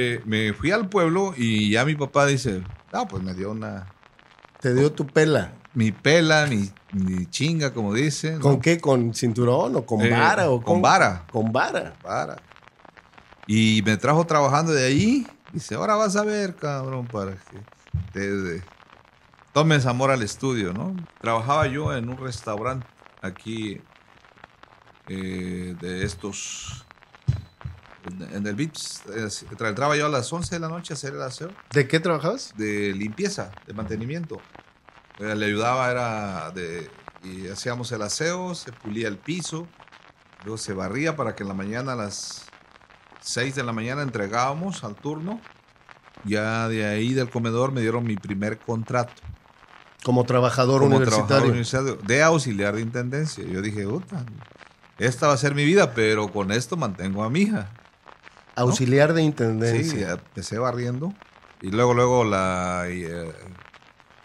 Eh, me fui al pueblo y ya mi papá dice, ah, pues me dio una... Te dio tu pela. Mi pela, mi, mi chinga, como dice. ¿Con qué? ¿Con cinturón o con Eh, vara? O con vara. Con vara. Para. Y me trajo trabajando de ahí. Dice, ahora vas a ver, cabrón, para que te, tomes amor al estudio, ¿no? Trabajaba yo en un restaurante aquí eh, de estos... en- el VIPS. Es- Entraba yo a las 11 de la noche a hacer el aseo ¿De qué trabajabas? de limpieza, de mantenimiento. Eh, Le ayudaba, era de. Y hacíamos el aseo, se pulía el piso, luego se barría para que en la mañana a las 6 de la mañana entregábamos al turno. Ya de ahí del comedor me dieron mi primer contrato Como trabajador como universitario. trabajador universitario de auxiliar de intendencia. Yo dije, puta, esta va a ser mi vida, pero con esto mantengo a mi hija. Auxiliar de Sí, intendencia. empecé barriendo. Y luego, luego la eh,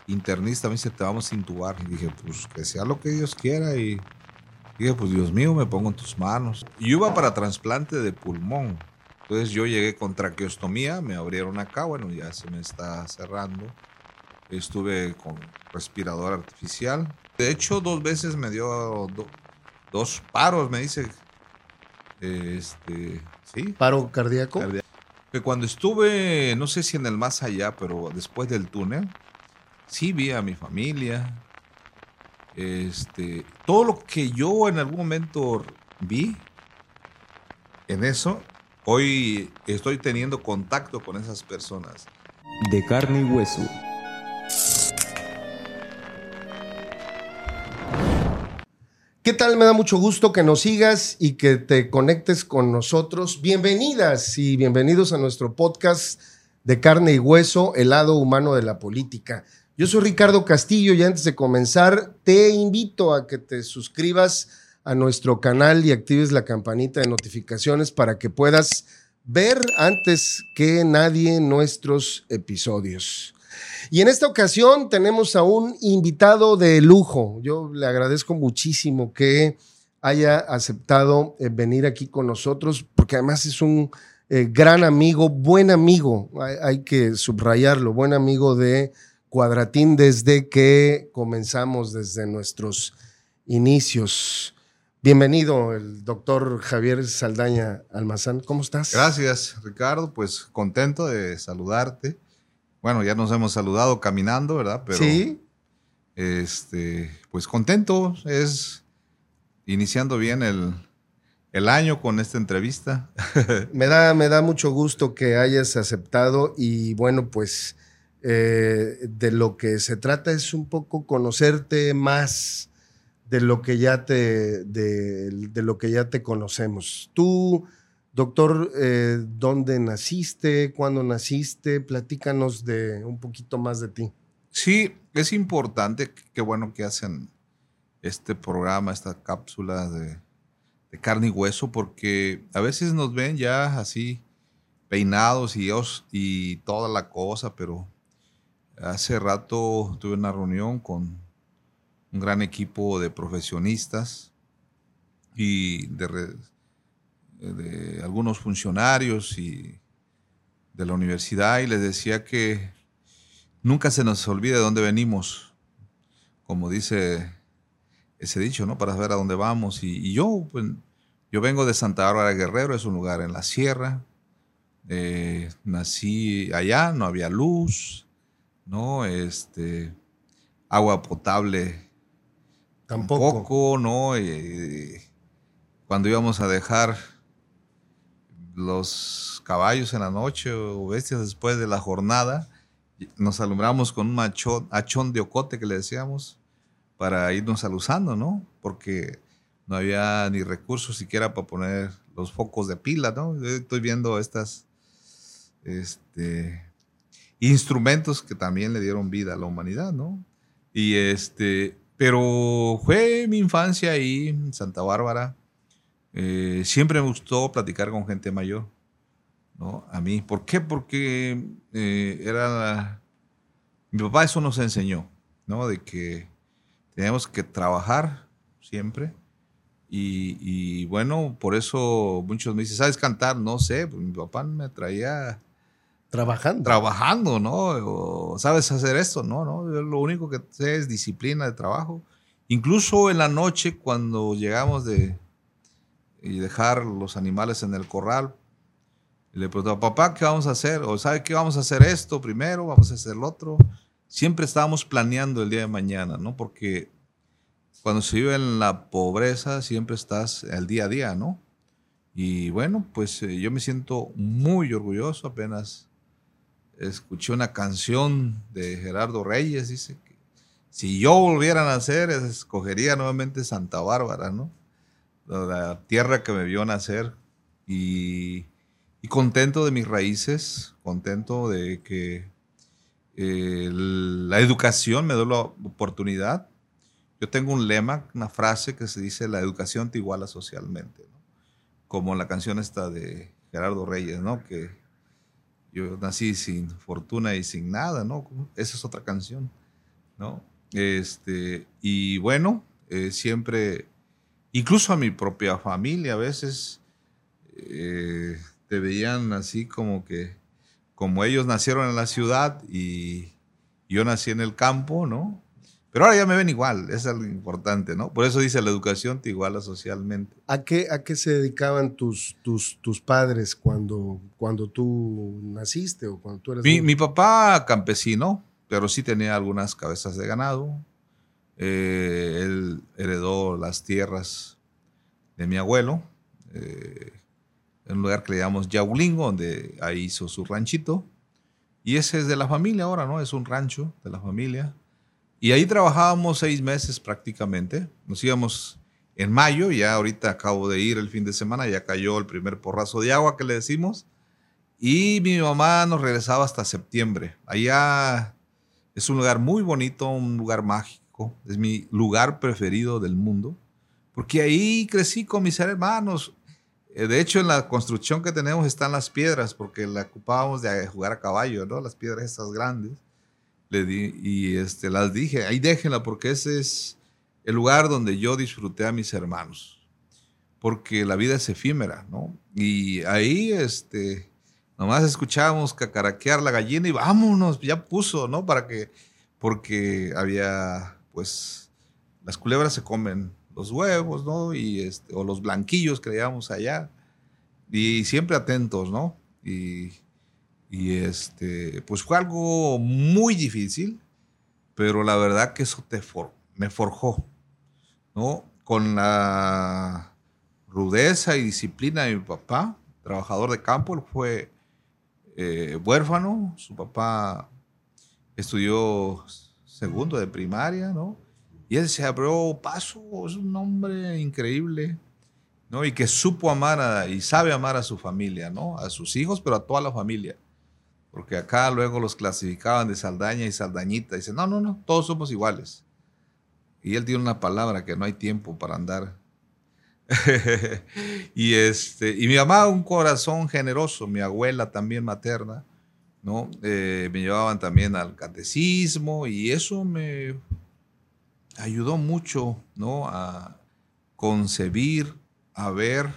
internista me dice, te vamos a intubar. Y dije, pues que sea lo que Dios quiera. Y dije, pues Dios mío, me pongo en tus manos. Y yo iba para trasplante de pulmón. Entonces yo llegué con traqueostomía, me abrieron acá, bueno, ya se me está cerrando. Estuve con respirador artificial. De hecho, dos veces me dio do- dos paros, me dice. Este, sí, Paro cardíaco. Cardia- que cuando estuve, no sé si en el más allá, pero después del túnel, sí vi a mi familia. Este, todo lo que yo en algún momento vi en eso, hoy estoy teniendo contacto con esas personas. de carne y hueso. ¿Qué tal? Me da mucho gusto que nos sigas y que te conectes con nosotros. Bienvenidas y bienvenidos a nuestro podcast de carne y hueso, el lado humano de la política. Yo soy Ricardo Castillo y antes de comenzar te invito a que te suscribas a nuestro canal y actives la campanita de notificaciones para que puedas ver antes que nadie nuestros episodios. Y en esta ocasión tenemos a un invitado de lujo. Yo le agradezco muchísimo que haya aceptado eh, venir aquí con nosotros, porque además es un eh, gran amigo, buen amigo, hay, hay que subrayarlo, buen amigo de Cuadratín desde que comenzamos, desde nuestros inicios. Bienvenido, el doctor Javier Saldaña Almazán. ¿Cómo estás? Gracias, Ricardo. Pues contento de saludarte. Bueno, ya nos hemos saludado caminando, ¿verdad? Pero sí, este, pues contento. Es iniciando bien el, el año con esta entrevista. Me da, me da mucho gusto que hayas aceptado y bueno, pues eh, de lo que se trata es un poco conocerte más de lo que ya te, de, de lo que ya te conocemos. Tú, doctor, eh, ¿dónde naciste? ¿Cuándo naciste? Platícanos de un poquito más de ti. Sí, es importante, qué bueno que hacen este programa, esta cápsula de, carne y hueso, porque a veces nos ven ya así peinados y, y toda la cosa, pero hace rato tuve una reunión con un gran equipo de profesionistas y de, de algunos funcionarios y de la universidad y les decía que nunca se nos olvide de dónde venimos, como dice ese dicho, ¿no? Para saber a dónde vamos. Y, y yo, pues, yo vengo de Santa Bárbara Guerrero, es un lugar en la sierra. Eh, nací allá, no había luz, ¿no? Este, agua potable Tampoco. Tampoco, ¿no? Eh, cuando íbamos a dejar los caballos en la noche o bestias después de la jornada, nos alumbramos con un machón, hachón de ocote que le decíamos para irnos alusando, ¿no? Porque no había ni recursos siquiera para poner los focos de pila, ¿no? Estoy viendo estas este, instrumentos que también le dieron vida a la humanidad, ¿no? Y este, pero fue mi infancia ahí en Santa Bárbara. Eh, siempre me gustó platicar con gente mayor, ¿no? A mí. ¿Por qué? Porque eh, era... Mi papá eso nos enseñó, ¿no? De que teníamos que trabajar siempre. Y, y bueno, por eso muchos me dicen, ¿sabes cantar? No sé, pues mi papá me traía Trabajando. trabajando, ¿no? O, ¿Sabes hacer esto? No, no. Yo lo único que sé es disciplina de trabajo. Incluso en la noche, cuando llegamos de y dejar los animales en el corral, le preguntaba, papá, ¿qué vamos a hacer? O ¿sabe qué vamos a hacer esto primero? ¿Vamos a hacer el otro? Siempre estábamos planeando el día de mañana, ¿no? Porque cuando se vive en la pobreza, siempre estás el día a día, ¿no? Y bueno, pues eh, yo me siento muy orgulloso. Apenas escuché una canción de Gerardo Reyes, dice que si yo volviera a nacer, escogería nuevamente Santa Bárbara, ¿no? La tierra que me vio nacer. Y, y contento de mis raíces, contento de que eh, la educación me dio la oportunidad. Yo tengo un lema, una frase que se dice, la educación te iguala socialmente, ¿no? como la canción esta de Gerardo Reyes, ¿no? que yo nací sin fortuna y sin nada, ¿no? Esa es otra canción, ¿no? Este, y bueno, eh, siempre, incluso a mi propia familia, a veces eh, te veían así como que, como ellos nacieron en la ciudad y yo nací en el campo, ¿no? Pero ahora ya me ven igual, es algo importante, ¿no? Por eso dice la educación te iguala socialmente. ¿A qué, a qué se dedicaban tus, tus, tus padres cuando, cuando tú naciste o cuando tú eras Mi, mi papá campesino, pero sí tenía algunas cabezas de ganado. Eh, él heredó las tierras de mi abuelo, eh, en un lugar que le llamamos Yaulingo, donde ahí hizo su ranchito. Y ese es de la familia ahora, ¿no? Es un rancho de la familia. Y ahí trabajábamos seis meses prácticamente. Nos íbamos en mayo, ya ahorita acabo de ir el fin de semana, ya cayó el primer porrazo de agua que le decimos. Y mi mamá nos regresaba hasta septiembre. Allá es un lugar muy bonito, un lugar mágico. Es mi lugar preferido del mundo. Porque ahí crecí con mis hermanos. Eh, De hecho, en la construcción que tenemos están las piedras, porque la ocupábamos de jugar a caballo, ¿no? Las piedras estas grandes. Le di, y este, las dije, ahí déjenla, porque ese es el lugar donde yo disfruté a mis hermanos. Porque la vida es efímera, ¿no? Y ahí, este, nomás escuchábamos cacaraquear la gallina y vámonos, ya puso, ¿no? Para que, porque había, pues, las culebras se comen los huevos, ¿no? Y este, o los blanquillos que le llamamos allá. Y siempre atentos, ¿no? Y, y este, pues fue algo muy difícil, pero la verdad que eso te for- me forjó, ¿no? Con la rudeza y disciplina de mi papá, trabajador de campo, él fue eh, huérfano, su papá estudió segundo de primaria, ¿no? Y él se abrió paso, es un hombre increíble, ¿no? Y que supo amar a- y sabe amar a su familia, ¿no? A sus hijos, pero a toda la familia. Porque acá luego los clasificaban de Saldaña y Saldañita. Dicen, no, no, no, todos somos iguales. Y él tiene una palabra que no hay tiempo para andar. y, este, y mi mamá, un corazón generoso, mi abuela también materna, ¿no? Eh, me llevaban también al catecismo y eso me ayudó mucho, ¿no? A concebir, a ver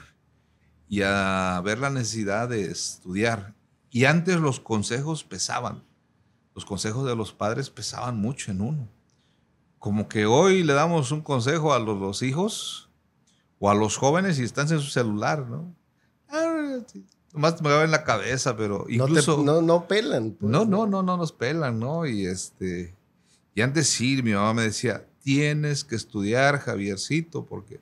y a ver la necesidad de estudiar. Y antes los consejos pesaban. Los consejos de los padres pesaban mucho en uno. Como que hoy le damos un consejo a los, los hijos o a los jóvenes y están en su celular, ¿no? Nomás me va en la cabeza, pero No te- incluso... no, no pelan. pues, No, no, no, no nos pelan, ¿no? Y este, y antes sí, mi mamá me decía, tienes que estudiar, Javiercito, porque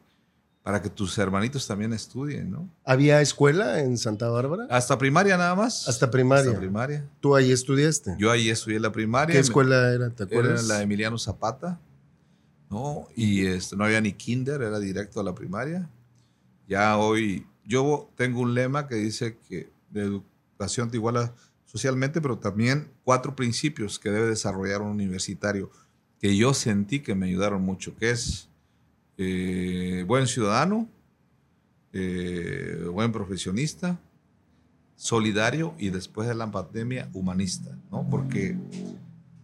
para que tus hermanitos también estudien, ¿no? ¿Había escuela en Santa Bárbara? Hasta primaria nada más. Hasta primaria. Hasta primaria. ¿Tú ahí estudiaste? Yo ahí estudié la primaria. ¿Qué escuela era? ¿Te Era acuerdas? la Emiliano Zapata, ¿no? Y este, no había ni kinder, era directo a la primaria. Ya hoy, yo tengo un lema que dice que la educación te iguala socialmente, pero también cuatro principios que debe desarrollar un universitario, que yo sentí que me ayudaron mucho, que es eh, buen ciudadano, eh, buen profesionista, solidario y después de la pandemia humanista, ¿no? Porque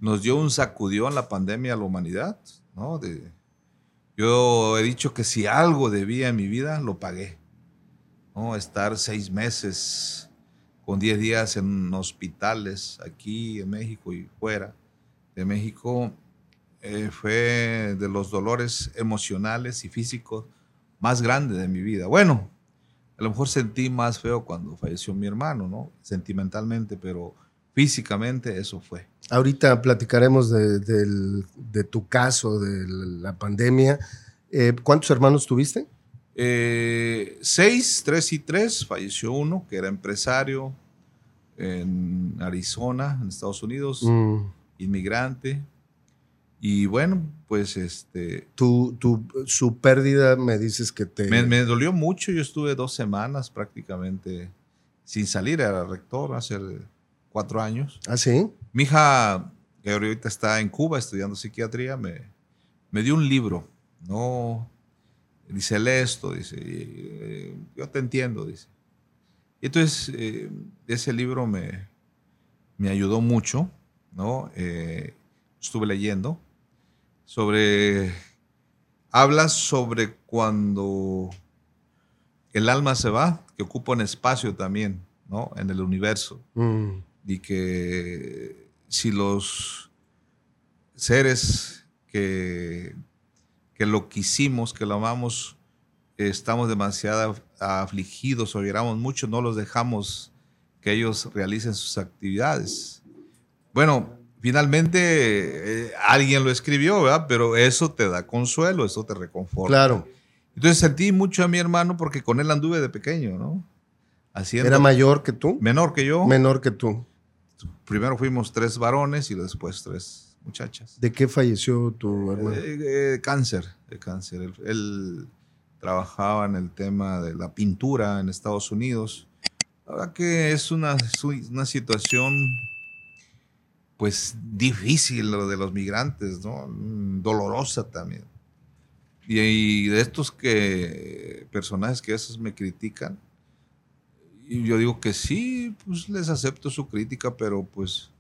nos dio un sacudión la pandemia a la humanidad, ¿no? De- yo he dicho que si algo debía en mi vida, lo pagué, ¿no? Estar seis meses con 10 días en hospitales aquí en México y fuera de México. Eh, fue de los dolores emocionales y físicos más grandes de mi vida. Bueno, a lo mejor sentí más feo cuando falleció mi hermano, ¿no? Sentimentalmente, pero físicamente eso fue. Ahorita platicaremos de, tu caso, de la pandemia. Eh, ¿Cuántos hermanos tuviste? Eh, seis, tres y tres. Falleció uno, que era empresario en Arizona, en Estados Unidos, mm. inmigrante. Y bueno, pues este... Tu, su pérdida me dices que te... Me, me, dolió mucho, yo estuve dos semanas prácticamente sin salir, era rector hace cuatro años. ¿Ah, sí? Mi hija, que ahorita está en Cuba estudiando psiquiatría, me, me dio un libro, ¿no? Dice, esto, dice, eh, yo te entiendo, dice. Y entonces, eh, ese libro me, me ayudó mucho, ¿no? Eh, estuve leyendo sobre, habla sobre cuando el alma se va, que ocupa un espacio también, ¿no? En el universo. Mm. Y que si los seres que, que lo quisimos, que lo amamos, estamos demasiado afligidos o lloramos mucho, no los dejamos que ellos realicen sus actividades. Bueno, finalmente eh, alguien lo escribió, ¿verdad? Pero eso te da consuelo, eso te reconforta. Claro. Entonces sentí mucho a mi hermano porque con él anduve de pequeño, ¿no? Haciendo, ¿Era mayor que tú? Menor que yo. Menor que tú. Primero fuimos tres varones y después tres muchachas. ¿De qué falleció tu hermano? Eh, cáncer, de cáncer. Él, él, trabajaba en el tema de la pintura en Estados Unidos. La verdad que es una, una situación pues difícil lo de los migrantes, ¿no? Dolorosa también. Y, de estos que personajes que a veces me critican, y yo digo que sí, pues les acepto su crítica, pero pues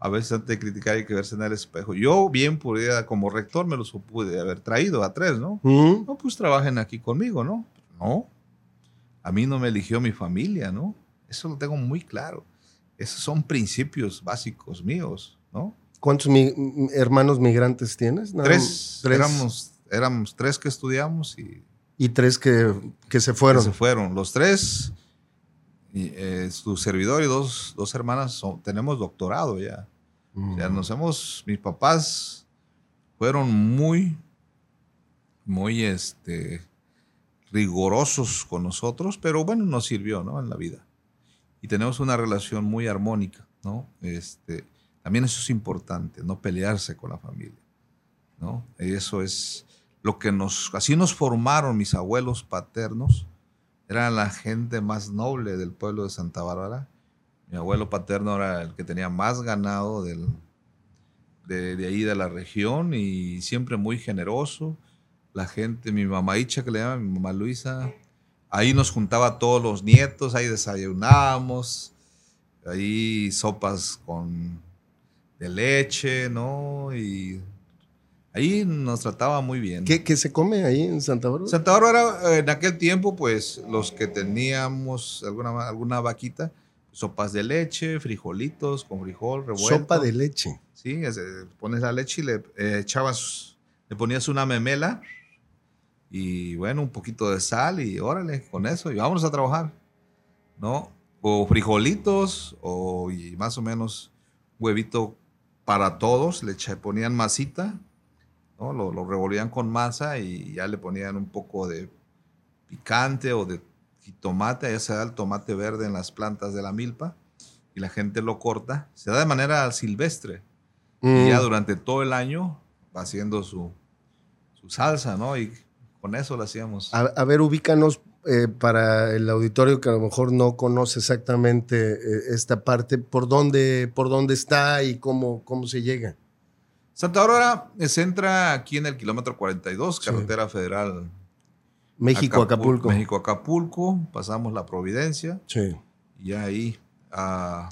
a veces antes de criticar hay que verse en el espejo. Yo bien podría, como rector, me los pude haber traído a tres, ¿no? No, pues trabajen aquí conmigo, ¿no? No, a mí no me eligió mi familia, ¿no? Eso lo tengo muy claro. Esos son principios básicos míos, ¿no? ¿Cuántos hermanos migrantes tienes? tres. Éramos, éramos tres que estudiamos y... Y tres que, que se fueron. se fueron. Los tres, y, eh, su servidor y dos, dos hermanas, tenemos doctorado ya. O sea, nos hemos... Mis papás fueron muy, muy, este, rigurosos con nosotros, pero bueno, nos sirvió, ¿no? En la vida y tenemos una relación muy armónica, ¿no? Este, también eso es importante, no pelearse con la familia, ¿no? Eso es lo que nos, así nos formaron mis abuelos paternos, eran la gente más noble del pueblo de Santa Bárbara. Mi abuelo paterno era el que tenía más ganado de, ahí de la región y siempre muy generoso. La gente, mi mamá Icha, que le llama mi mamá Luisa, Ahí nos juntaba todos los nietos, ahí desayunábamos, ahí sopas con de leche, ¿no? Y ahí nos trataba muy bien. ¿Qué, se come ahí en Santa Bárbara? Santa Bárbara, en aquel tiempo, pues los que teníamos alguna, alguna vaquita, sopas de leche, frijolitos con frijol revuelto. Sopa de leche. Sí, pones la leche y le eh, echabas, le ponías una memela y bueno, un poquito de sal y órale, con eso y vámonos a trabajar, ¿no? O frijolitos o y más o menos huevito para todos, le ponían masita, ¿no? Lo, lo, revolvían con masa y ya le ponían un poco de picante o de tomate, ya se da el tomate verde en las plantas de la milpa y la gente lo corta, se da de manera silvestre y ya mm. durante todo el año va haciendo su, su salsa, ¿no? Y con eso lo hacíamos. A, ver, ubícanos eh, para el auditorio que a lo mejor no conoce exactamente eh, esta parte, ¿por dónde, por dónde está y cómo, cómo se llega? Santa Aurora se entra aquí en el kilómetro 42, carretera federal. México-Acapulco. México-Acapulco, pasamos la Providencia. Sí. Y ahí a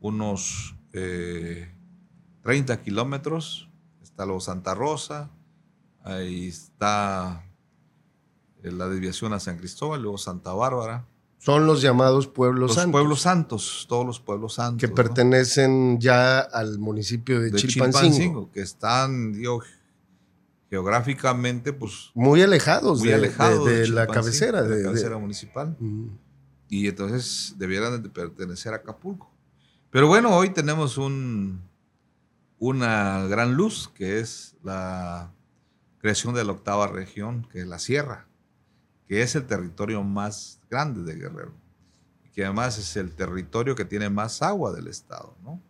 unos 30 eh, kilómetros está lo Santa Rosa, Ahí está eh, la desviación a San Cristóbal, luego Santa Bárbara. Son los llamados pueblos los santos. pueblos santos, todos los pueblos santos. que ¿no? pertenecen ya al municipio de, de Chilpancingo. Chilpancingo, que están, digo, geográficamente, pues Muy alejados, muy de, alejados de- la cabecera. de de- la de- cabecera municipal. Y entonces debieran de pertenecer a Acapulco. Pero bueno, hoy tenemos un, una gran luz, que es la creación de la octava región, que es la Sierra, que es el territorio más grande de Guerrero. Que además es el territorio que tiene más agua del estado, ¿no?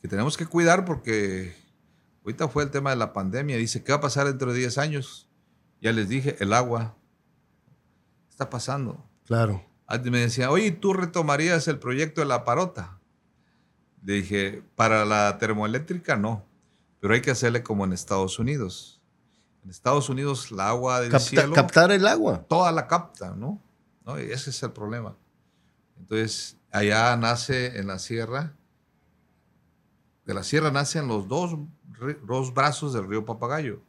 Que tenemos que cuidar porque ahorita fue el tema de la pandemia. Dice, ¿qué va a pasar dentro de 10 años? Ya les dije, el agua está pasando. Claro. Antes me decía, oye, ¿tú retomarías el proyecto de la parota? Le dije, para la termoeléctrica no, pero hay que hacerle como en Estados Unidos. En Estados Unidos la agua del Capta- cielo, captar el agua. toda la capta, ¿no? ¿no? Y ese es el problema. Entonces, allá nace en la sierra, de la sierra nacen los dos, dos brazos del río Papagayo,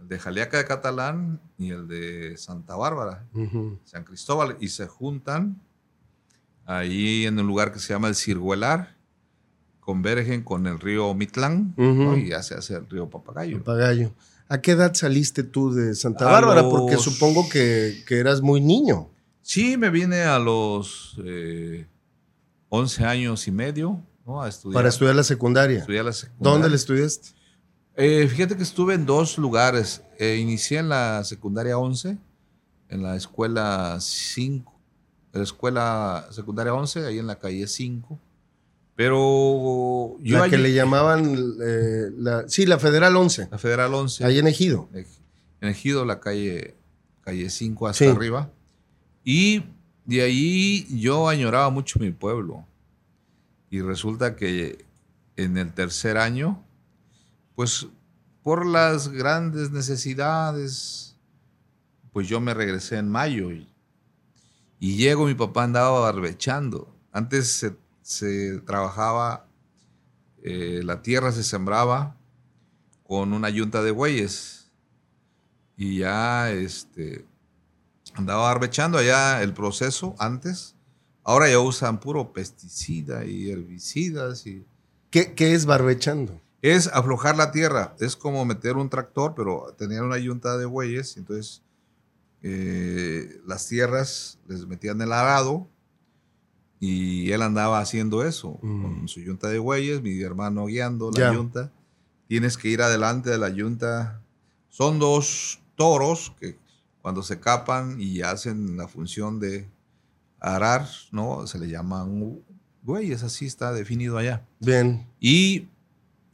el de Jaliaca de Catalán y el de Santa Bárbara. Ujú. San Cristóbal y se juntan ahí en un lugar que se llama el Cirguelar, convergen con el río Mitlán ¿no? Ujú. y ya se hace el río Papagayo. Papagayo. ¿A qué edad saliste tú de Santa A Bárbara? Porque supongo que, que eras muy niño. Sí, me vine a los eh, 11 años y medio ¿no? a estudiar. Para estudiar la secundaria. estudiar la secundaria. ¿Dónde le estudiaste? Eh, fíjate que estuve en dos lugares. Eh, inicié en la secundaria 11, en la escuela 5, en la escuela secundaria 11, ahí en la calle 5. Pero yo la que allí- le llamaban, eh, la, sí, la Federal 11, la Federal 11, ahí en Ejido. en Ejido, la calle, calle 5 hasta Sí. arriba. Y de ahí yo añoraba mucho mi pueblo. Y resulta que en el tercer año, pues por las grandes necesidades, pues yo me regresé en mayo. Y, y llego, mi papá andaba barbechando. Antes se, se trabajaba, eh, la tierra se sembraba con una yunta de bueyes. Y ya este, andaba barbechando allá el proceso antes. Ahora ya usan puro pesticida y herbicidas. Y ¿Qué, qué es barbechando? es aflojar la tierra. Es como meter un tractor, pero tenían una yunta de bueyes. Entonces eh, las tierras les metían el arado. Y él andaba haciendo eso Mm. con su yunta de bueyes, mi hermano guiando la Ya. yunta. Tienes que ir adelante de la yunta. Son dos toros que cuando se capan y hacen la función de arar, ¿no? Se le llaman bueyes, así está definido allá. Bien. Y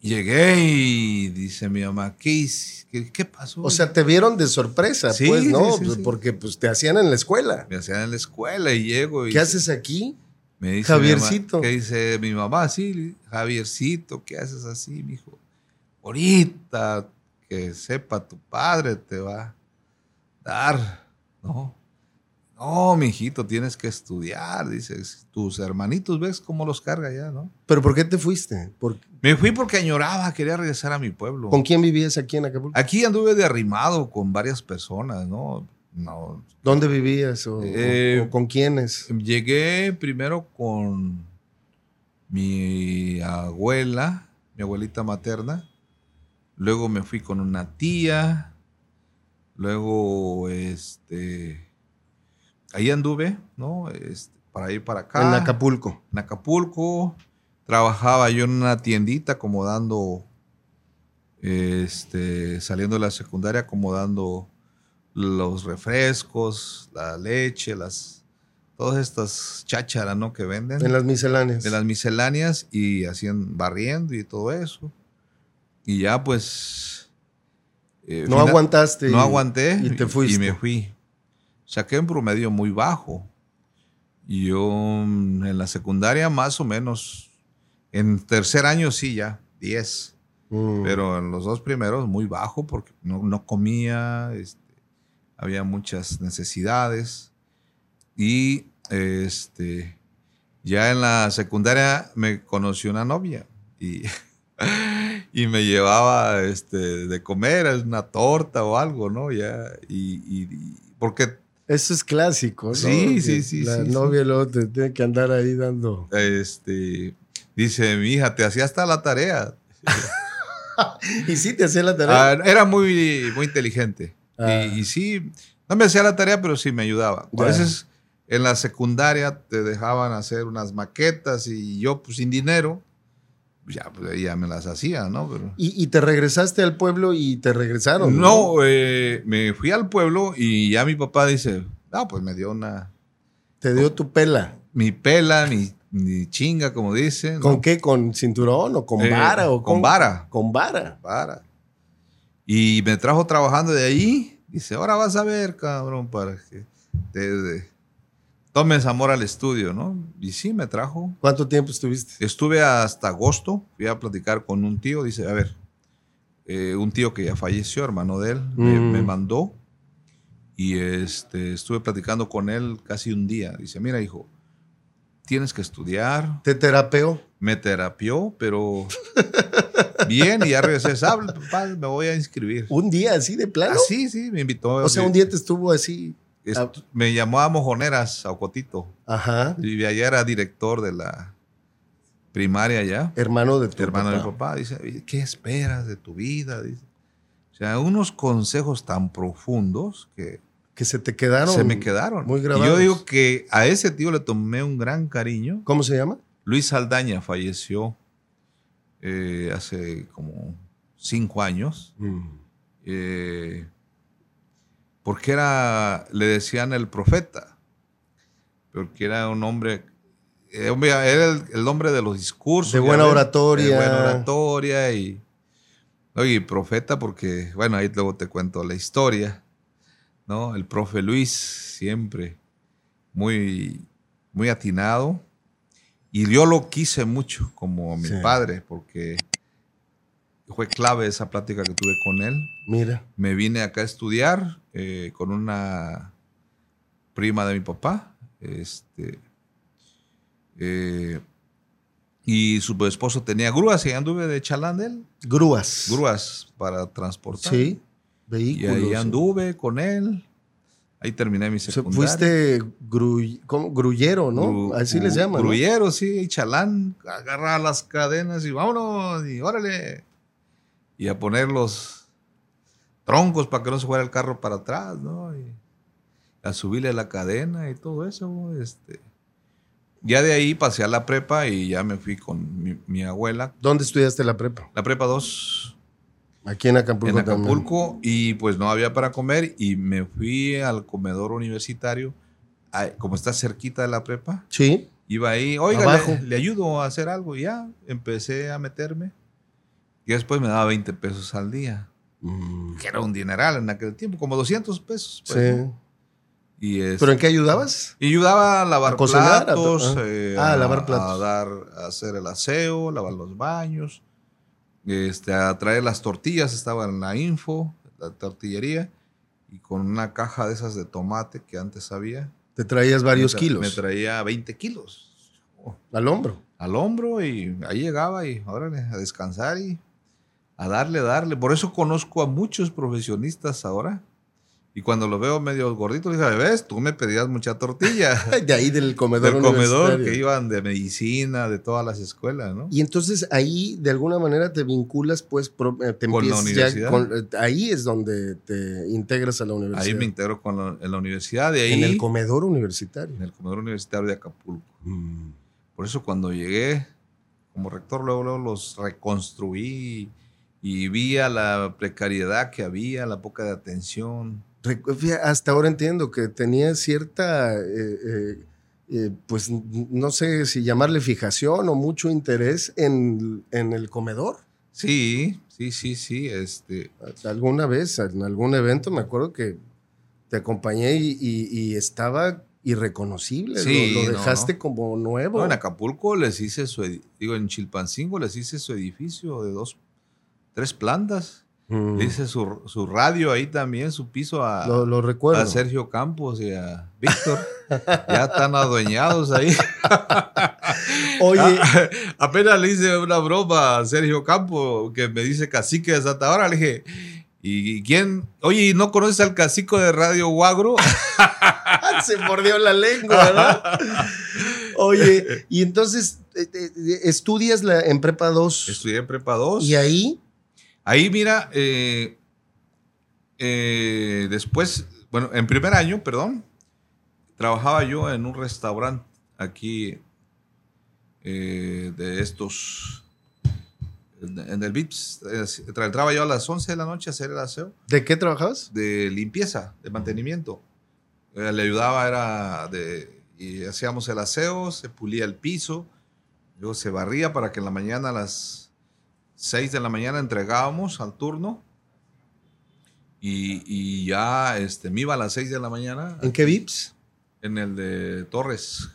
llegué y dice mi mamá, ¿qué? ¿Qué, qué pasó? O sea, te vieron de sorpresa, Sí, pues, ¿no? sí, sí, sí. Porque pues, te hacían en la escuela. me hacían en la escuela y llego y ¿Qué haces aquí? Me dice Javiercito? mi mamá- ¿Qué dice mi mamá? Sí, Javiercito, ¿qué haces así, mijo? Ahorita que sepa tu padre te va a dar, ¿no? No, mijito, tienes que estudiar, dices. Tus hermanitos, ¿ves cómo los carga ya, no? ¿Pero por qué te fuiste? ¿Por- Me fui porque añoraba, quería regresar a mi pueblo. ¿Con quién vivías aquí en Acapulco? Aquí anduve de arrimado con varias personas, ¿no? No. ¿Dónde vivías? ¿O, o- Eh, o con quiénes? Llegué primero con mi abuela, mi abuelita materna. Luego me fui con una tía. Luego, este. Ahí anduve, ¿no? Este, para ir para acá. En Acapulco. en Acapulco. Trabajaba yo en una tiendita acomodando, este, saliendo de la secundaria, acomodando los refrescos, la leche, las, todas estas chácharas, ¿no? Que venden. En las misceláneas. de las misceláneas y hacían barriendo y todo eso. Y ya pues... eh, no aguantaste. no aguanté Y te fuiste. y me fui. Saqué un promedio muy bajo. Y yo mm, en la secundaria más o menos, en tercer año sí ya, 10. Mm. Pero en los dos primeros muy bajo porque no, no comía, este, había muchas necesidades. Y este, ya en la secundaria me conocí una novia y, y me llevaba este, de comer una torta o algo, ¿no? Ya, y, y- y- porque Eso es clásico, ¿no? Sí, sí, sí, La sí, novia luego te tiene que andar ahí dando. Este, dice, mi hija, te hacía hasta la tarea. Y sí, te hacía la tarea. Ah, era muy, muy inteligente. Ah. Y, y sí, no me hacía la tarea, pero sí me ayudaba. Ya. A veces en la secundaria te dejaban hacer unas maquetas y yo, pues sin dinero, ya, pues, ya me las hacía, ¿no? Pero, Y, y te regresaste al pueblo y te regresaron. no, eh, me fui al pueblo y ya mi papá dice, ah, pues me dio una, Te dio tu pela. mi pela, mi, mi chinga, como dicen. ¿Con ¿no? qué? ¿Con cinturón o con Eh, vara? O con vara. Con vara. para. Y me trajo trabajando de ahí. Dice, ahora vas a ver, cabrón, para que te, te tomes amor al estudio, ¿no? Y sí, me trajo. ¿Cuánto tiempo estuviste? Estuve hasta agosto, fui a platicar con un tío, dice, a ver, eh, un tío que ya falleció, hermano de él, me, Mm. me mandó y este, estuve platicando con él casi un día. Dice, mira, hijo, tienes que estudiar, ¿Te terapeó? Me terapió, pero bien, y ya regresé, ¿sabes? Papá, me voy a inscribir. ¿Un día así de plano? Ah, sí, sí, me invitó. O sea, un día te estuvo así. Est- ah. Me llamó a Mojoneras, a Ocotito. Ajá. Y allá era director de la primaria allá. Hermano de tu hermano de mi papá. papá. Dice, ¿qué esperas de tu vida? Dice. O sea, unos consejos tan profundos que Que se te quedaron. se me quedaron. Muy y grabados. yo digo que a ese tío le tomé un gran cariño. ¿Cómo se llama? Luis Saldaña falleció eh, hace como cinco años. eh, porque era, le decían el profeta, porque era un hombre, eh, era el, el hombre de los discursos. De buena oratoria. De buena oratoria y, oye, profeta porque, bueno, ahí luego te cuento la historia, ¿no? El profe Luis siempre muy, muy atinado y yo lo quise mucho como mi Sí. padre porque fue clave esa plática que tuve con él Mira. me vine acá a estudiar eh, con una prima de mi papá. Este, eh, y su esposo tenía grúas y anduve de chalán de él. Grúas. Grúas para transportar. Sí. Y Vehículos. ahí anduve con él. Ahí terminé mi secundaria. fuiste gru- ¿cómo? grullero, ¿no? Gru- Así les llaman. ¿no? Grullero, sí, chalán. Agarrar las cadenas y vámonos, y órale. Y a poner los troncos para que no se fuera el carro para atrás, ¿no? Y a subirle la cadena y todo eso. Este. Ya de ahí pasé a la prepa y ya me fui con mi, mi abuela. ¿Dónde estudiaste la prepa? La prepa 2 Aquí en Acapulco. en también. Acapulco y pues no había para comer y me fui al comedor universitario, ah, como está cerquita de la prepa, Sí. iba ahí, oiga, le, le ayudo a hacer algo y ya empecé a meterme y después me daba 20 pesos al día, Mm, que era un dineral en aquel tiempo, como 200 pesos. pues, sí. ¿no? Y, es- ¿Pero en qué ayudabas? ayudaba a lavar ¿A cocinar? platos, ¿A- ah? eh, Ah, a a, lavar platos. a dar, a hacer el aseo, lavar los baños, este, a traer las tortillas, estaba en la info, la tortillería, y con una caja de esas de tomate que antes había. Te traías varios me tra- kilos Me traía 20 kilos al hombro. al hombro y ahí llegaba y órale, a descansar y a darle, darle. Por eso conozco a muchos profesionistas ahora. Y cuando los veo medio gorditos, les digo, ¿ves? Tú me pedías mucha tortilla. De ahí del comedor del comedor que iban de medicina, de todas las escuelas, ¿no? Y entonces ahí de alguna manera te vinculas, pues, eh, te Con la empiezas ya universidad. con- eh, ahí es donde te integras a la universidad. Ahí me integro con la, en la universidad, de ahí En el comedor universitario. en el comedor universitario de Acapulco. Mm. Por eso cuando llegué como rector, luego, luego los reconstruí y vi a la precariedad que había, la poca de atención. Hasta ahora entiendo que tenía cierta, eh, eh, eh, pues no sé si llamarle fijación o mucho interés en, en el comedor. Sí, sí, sí, sí. Este, Alguna vez, en algún evento, me acuerdo que te acompañé y, y- y estaba irreconocible. Lo- Sí, lo, no, dejaste no. como nuevo. no, en Acapulco les hice su, digo, en Chilpancingo les hice su edificio de dos, tres plantas. Mm. Le hice su, su radio ahí también, su piso a, lo, lo recuerdo. a Sergio Campos y a Víctor. ya están adueñados ahí. Oye, Ah, apenas le hice una broma a Sergio Campos que me dice cacique de Santa Ahora. Le dije, ¿Y quién? Oye, ¿y no conoces al cacico de Radio Guagro? Se mordió la lengua, ¿verdad? Oye, y entonces eh, eh, estudias la, en Prepa 2. Estudié en Prepa 2. Y ahí, Ahí, mira, eh, eh, después, bueno, en primer año, perdón, trabajaba yo en un restaurante aquí eh, de estos, en en el VIPS. Entraba yo a las 11 de la noche a hacer el aseo ¿de qué trabajabas? de limpieza, de mantenimiento. Le ayudaba, era de, y hacíamos el aseo, se pulía el piso, luego se barría para que en la mañana a las 6 de la mañana entregábamos al turno y, y ya este, me iba a las 6 de la mañana ¿En qué VIPS? en el de Torres,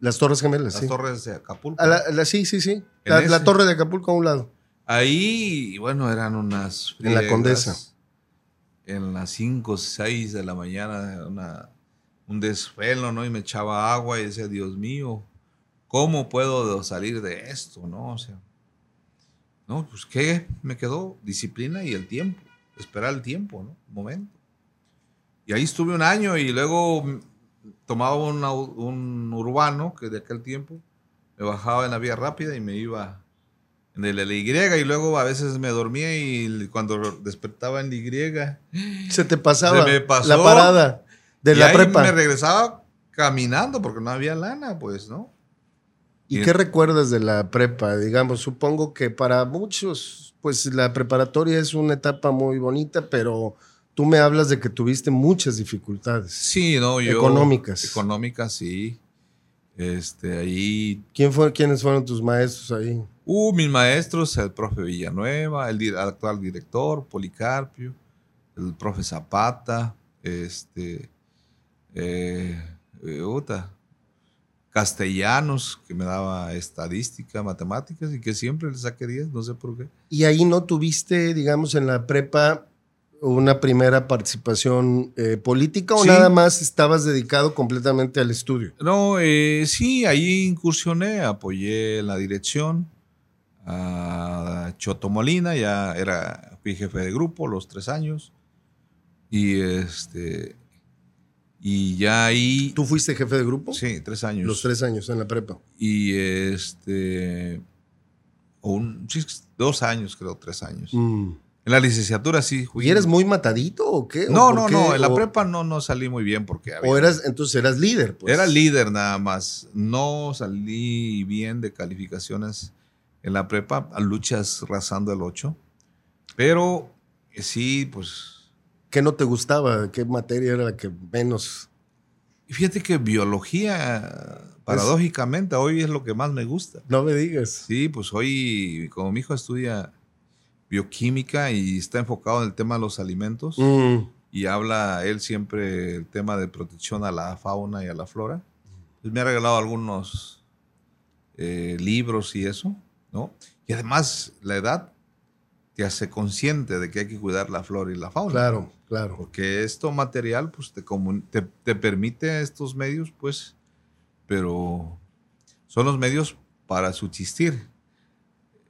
Las Torres Gemelas, las sí. Torres de Acapulco. A la- la- sí, sí, sí. La, la. Torre de Acapulco a un lado. Ahí, bueno, eran unas... En la friegas. Condesa. En las 5, 6 de la mañana, una, un desvelo, ¿no? Y me echaba agua y decía, Dios mío, ¿cómo puedo salir de esto, no? O sea, no, pues, ¿qué me quedó? Disciplina y el tiempo, esperar el tiempo, ¿no? Un momento. Y ahí estuve un año y luego tomaba un, au- un urbano que de aquel tiempo me bajaba en la vía rápida y me iba en el Y y luego a veces me dormía y cuando despertaba en la Y Se te pasaba Se me pasó. la parada de y la ahí prepa. me regresaba caminando porque no había lana, pues, ¿no? ¿Y y- qué recuerdas de la prepa? Digamos, supongo que para muchos, pues la preparatoria es una etapa muy bonita, pero tú me hablas de que tuviste muchas dificultades. Sí, no, yo. Económicas. Económicas, sí. Este, ahí. ¿Quién fue, ¿Quiénes fueron tus maestros ahí? Uh, mis maestros, el profe Villanueva, el, actual director, Policarpio, el profe Zapata, este. Eh, eh, Castellanos, que me daba estadística, matemáticas y que siempre le saqué 10, no sé por qué. ¿Y ahí no tuviste, digamos, en la prepa una primera participación eh, política o Sí. nada más estabas dedicado completamente al estudio? No, eh, sí, ahí incursioné, apoyé la dirección a Choto Molina, ya era, fui jefe de grupo los tres años. Y este, y ya ahí, ¿Tú fuiste jefe de grupo? sí, tres años. Los tres años en la prepa. Y este, un, dos años creo, tres años. Mm. En la licenciatura sí. ¿Y eres muy matadito o qué? ¿O No, no, qué? no, en la ¿O- prepa no, no salí muy bien porque había- O eras, entonces eras líder, pues. Era líder nada más. No salí bien de calificaciones en la prepa, luchas rasando el 8. Pero eh, sí, pues. ¿Qué no te gustaba? ¿Qué materia era la que menos? y Fíjate que biología, paradójicamente, hoy es lo que más me gusta. No me digas. Sí, pues hoy, como mi hijo estudia bioquímica y está enfocado en el tema de los alimentos, Mm. y habla él siempre el tema de protección a la fauna y a la flora. Pues me ha regalado algunos eh, libros y eso, ¿no? Y además la edad te hace consciente de que hay que cuidar la flora y la fauna. Claro, claro. Porque esto material, pues te, comun- te, te permite estos medios, pues, pero son los medios para subsistir.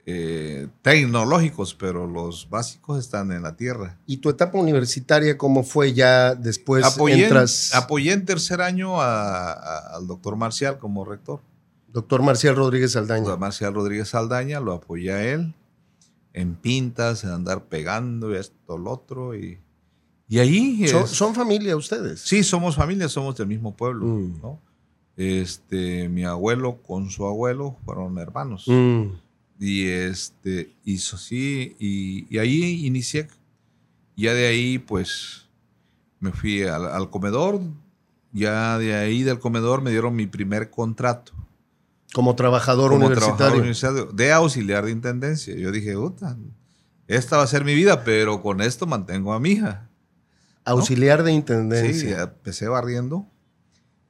eh, tecnológicos, pero los básicos están en la tierra. ¿Y tu etapa universitaria cómo fue ya después apoyé, entras? apoyé en tercer año a- a- al doctor Marcial como rector. Doctor Marcial Rodríguez Aldaña. Doctor Marcial Rodríguez Saldaña, lo apoyé a él en pintas, en andar pegando y esto, lo otro. Y, y ahí... ¿Son, es- son familia ustedes? sí, somos familia, somos del mismo pueblo. Mm. ¿no? Este, mi abuelo con su abuelo fueron hermanos. Mm. Y este, hizo sí, y, y ahí inicié. Ya de ahí, pues, me fui al, al comedor. Ya de ahí del comedor me dieron mi primer contrato. Como trabajador como universitario. trabajador universitario de auxiliar de intendencia. Yo dije, esta va a ser mi vida, pero con esto mantengo a mi hija. Auxiliar de Sí, intendencia. empecé barriendo.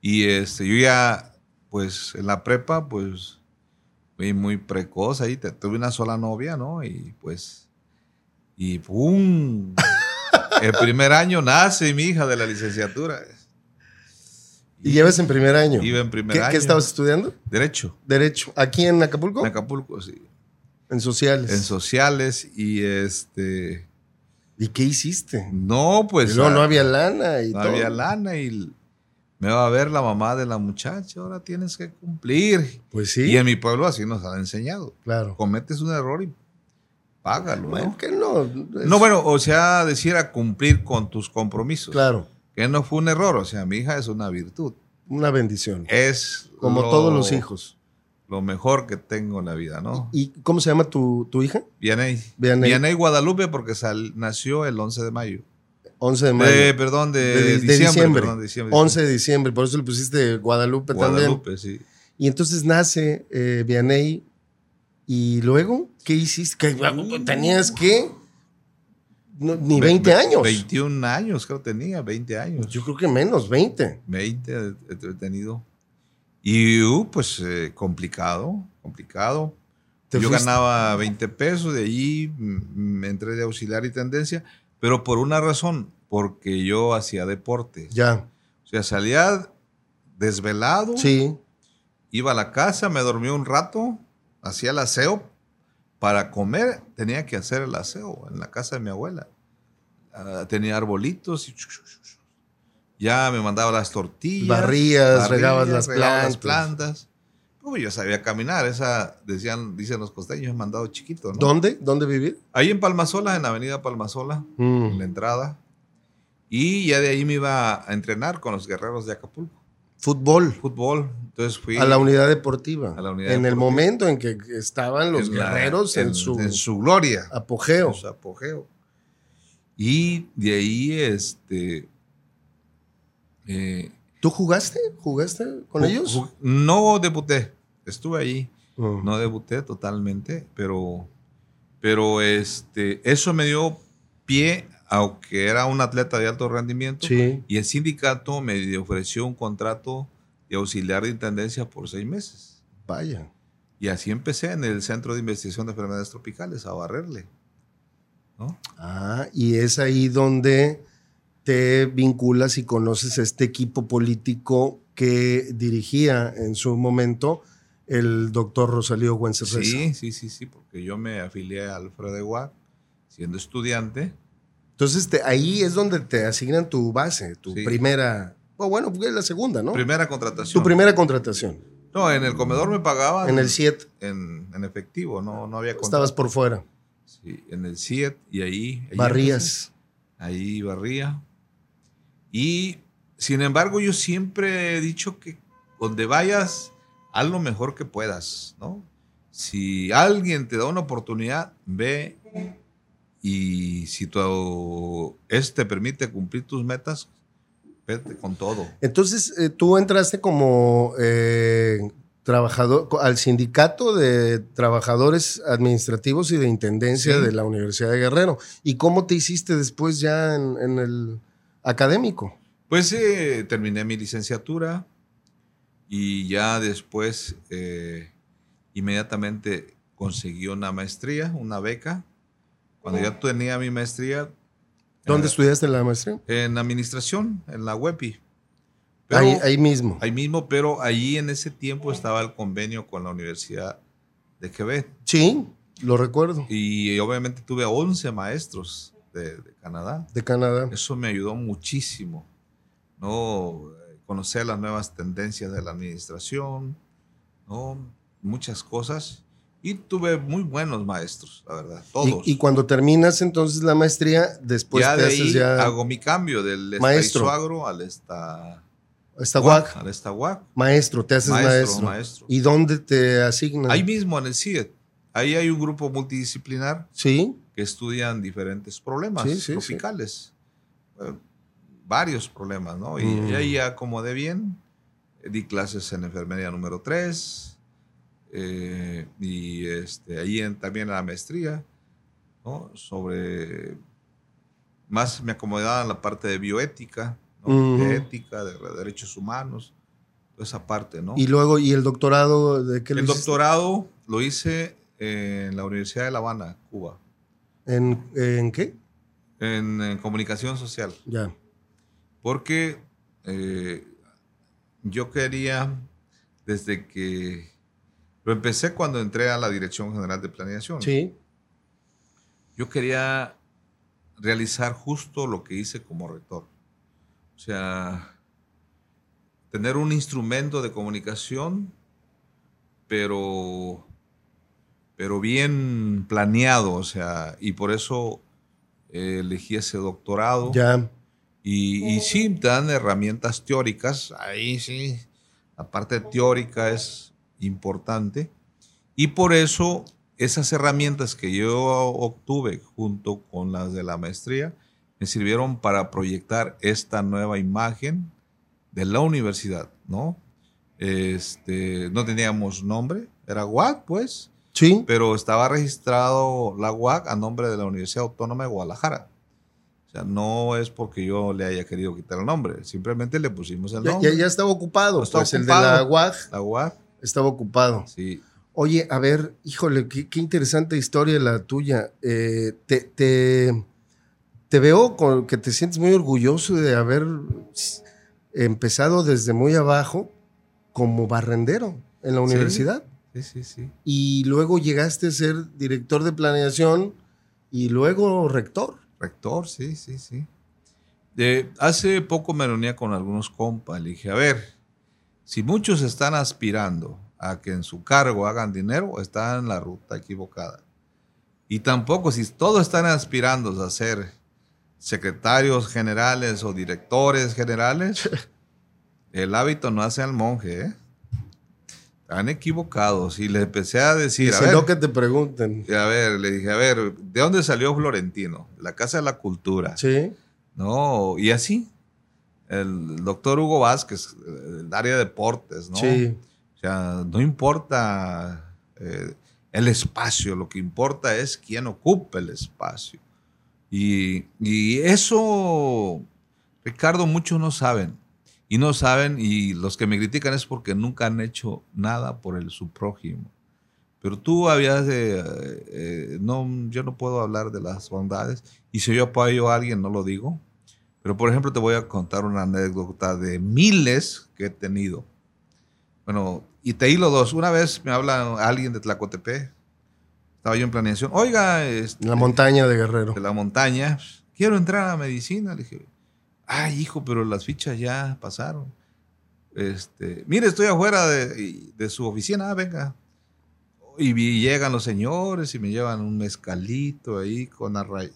Y este, yo ya, pues, en la prepa, pues, fui muy precoz ahí. tuve una sola novia, ¿no? Y pues, y ¡pum! El primer año nace mi hija de la licenciatura. ¿Y llevas en primer año? Iba en primer ¿Qué, año. qué estabas estudiando? Derecho. Derecho. ¿Aquí en Acapulco? En Acapulco, sí. En sociales. En sociales y este... ¿Y qué hiciste? No, pues. no, ah, no había lana y no todo. había lana y me va a ver la mamá de la muchacha, ahora tienes que cumplir. Pues sí, Y en mi pueblo así nos han enseñado. claro. Cometes un error y págalo. Bueno, ¿no? que no. es- No, bueno, o sea, decir a cumplir con tus compromisos. Claro, Que no fue un error, o sea, mi hija es una virtud. una bendición. Es Como lo- todos los hijos. Lo mejor que tengo en la vida, ¿no? ¿Y cómo se llama tu, tu hija? Vianey. Vianey. Vianey Guadalupe porque sal- nació el 11 de mayo. 11 de mayo. De, perdón, de, De- de diciembre. diciembre. perdón, diciembre, 11 de diciembre, por eso le pusiste Guadalupe, también. Guadalupe, sí. Y entonces nace eh, Vianey. ¿Y luego qué hiciste? ¿Qué- ¿Tenías qué? No, ni Ve- 20 ve- años. 21 años, creo que tenía, 20 años. Yo creo que menos, 20. 20 he he tenido. Y uh, pues eh, complicado, complicado. ¿Te Yo fuiste? ganaba 20 pesos, de allí me entré de auxiliar y tendencia, pero por una razón, porque yo hacía deporte. Ya, O sea, salía desvelado, sí. iba a la casa, me dormía un rato, hacía el aseo. Para comer tenía que hacer el aseo en la casa de mi abuela. Ah, tenía arbolitos y ya me mandaba las tortillas. Barrías, regabas las regaba las plantas. plantas. Uy, yo sabía caminar, esa, decían, dicen los costeños, mandado chiquito, ¿no? ¿Dónde? ¿Dónde vivir? Ahí en Palmasola, en la avenida Palmasola, Mm. en la entrada. Y ya de ahí me iba a entrenar con los guerreros de Acapulco. Fútbol. Fútbol. Entonces fui A la unidad deportiva. A la unidad en el momento en que estaban los en la- guerreros en, su, en su gloria. apogeo. en su apogeo. Y de ahí, este. eh, ¿Tú jugaste? ¿Jugaste con ellos? no debuté. Estuve ahí. Mm. No debuté totalmente, pero. Pero este, eso me dio pie, aunque era un atleta de alto rendimiento. Sí. Y el sindicato me ofreció un contrato de auxiliar de intendencia por seis meses. Vaya. Y así empecé en el Centro de Investigación de Enfermedades Tropicales a barrerle. ¿no? Ah, y es ahí donde te vinculas y conoces este equipo político que dirigía en su momento el doctor Rosalío Güences. Sí, sí, sí, sí, porque yo me afilié al FREDEWAC siendo estudiante. Entonces te- ahí es donde te asignan tu base, tu Sí. primera, o bueno, porque es la segunda, ¿no? Primera contratación. tu primera contratación No, en el comedor me pagaban. en el CIET. En, en efectivo, no, no había contrato. Estabas por fuera. Sí, en el CIET y ahí. ahí Barrías. empecé. Ahí barría. Y sin embargo, yo siempre he dicho que donde vayas, haz lo mejor que puedas, ¿no? Si alguien te da una oportunidad, ve y si tu, este te permite cumplir tus metas, vete con todo. Entonces, eh, tú entraste como eh, trabajador al sindicato de trabajadores administrativos y de intendencia Sí. de la Universidad de Guerrero. ¿Y cómo te hiciste después ya en, en el académico? Pues eh, terminé mi licenciatura y ya después inmediatamente conseguí una maestría, una beca. Cuando ya tenía mi maestría ¿Dónde eh, estudiaste la maestría? en administración, en la UEPI. Pero- Ahí, ahí mismo. ahí mismo, pero allí en ese tiempo estaba el convenio con la Universidad de Quebec. Sí, lo recuerdo. Y obviamente tuve 11 maestros de, de Canadá. De Canadá. Eso me ayudó muchísimo, ¿no? Conocer las nuevas tendencias de la administración, ¿no? Muchas cosas. Y tuve muy buenos maestros, la verdad, todos. Y, y cuando terminas entonces la maestría, después ya te de haces ahí ya hago mi cambio del Maestro. Estaizuagro al esta esta UAC. al Estahuac. Maestro, te haces Maestro, maestro. maestro. ¿Y dónde te asignan? Ahí mismo en el CIET. Ahí hay un grupo multidisciplinar Sí, que estudian diferentes problemas Sí, sí, sí. tropicales. Eh, varios problemas, ¿no? Y, Mm. y ahí ya acomodé bien. Di clases en enfermería número 3. Y este, ahí en- también en la maestría, ¿no? Sobre. Más me acomodaba en la parte de bioética. De ética, de derechos humanos, toda esa parte, ¿no? y luego, ¿y el doctorado de qué El doctorado lo hice en la Universidad de La Habana, Cuba, ¿En, ¿En qué? en, en comunicación social, Ya. porque eh, yo quería, desde que lo empecé cuando entré a la Dirección General de Planeación, Sí. yo quería realizar justo lo que hice como rector. O sea, tener un instrumento de comunicación, pero, pero bien planeado, o sea, y por eso eh, elegí ese doctorado. Ya. Y, y sí, te dan herramientas teóricas, ahí sí, la parte teórica es importante. Y por eso esas herramientas que yo obtuve junto con las de la maestría me sirvieron para proyectar esta nueva imagen de la universidad, ¿no? Este, no teníamos nombre, era UAC, pues, Sí. pero estaba registrado la UAC a nombre de la Universidad Autónoma de Guadalajara. O sea, no es porque yo le haya querido quitar el nombre, simplemente le pusimos el nombre. ya- ya estaba ocupado. Está pues el de ocupado. La UAC, estaba ocupado. sí. Oye, a ver, híjole, qué, qué interesante historia la tuya. Eh, te, te, te veo con que te sientes muy orgulloso de haber empezado desde muy abajo como barrendero en la Sí. universidad. Sí, sí, sí. Y luego llegaste a ser director de planeación y luego rector. Rector, sí, sí, sí. De, hace poco me reunía con algunos compas. Le dije, a ver, si muchos están aspirando a que en su cargo hagan dinero, están en la ruta equivocada. Y tampoco, si todos están aspirando a ser secretarios generales o directores generales, el hábito no hace al monje, ¿eh? Están equivocados. Y le empecé a decir, a ver, no que te pregunten. a ver, le dije, a ver, ¿de dónde salió Florentino? La Casa de la Cultura. Sí. No, y así. El doctor Hugo Vázquez, el área de deportes, ¿no? Sí. O sea, no importa eh, el espacio, lo que importa es quién ocupa el espacio. Y, y eso, Ricardo, muchos no saben. Y no saben, y los que me critican es porque nunca han hecho nada por el su prójimo. Pero tú habías de, eh, eh, no, yo no puedo hablar de las bondades. Y si yo apoyo a alguien, no lo digo. Pero, por ejemplo, te voy a contar una anécdota de miles que he tenido. Bueno, y te hilo dos. Una vez me habla alguien de Tlacotepe. Estaba yo en planeación. Oiga, este, En la montaña de Guerrero. de la montaña. Quiero entrar a medicina. Le dije, ay, hijo, pero las fichas ya pasaron. Este, mire, estoy afuera de, de su oficina. Ah, venga. Y llegan los señores y me llevan un mezcalito ahí con, array-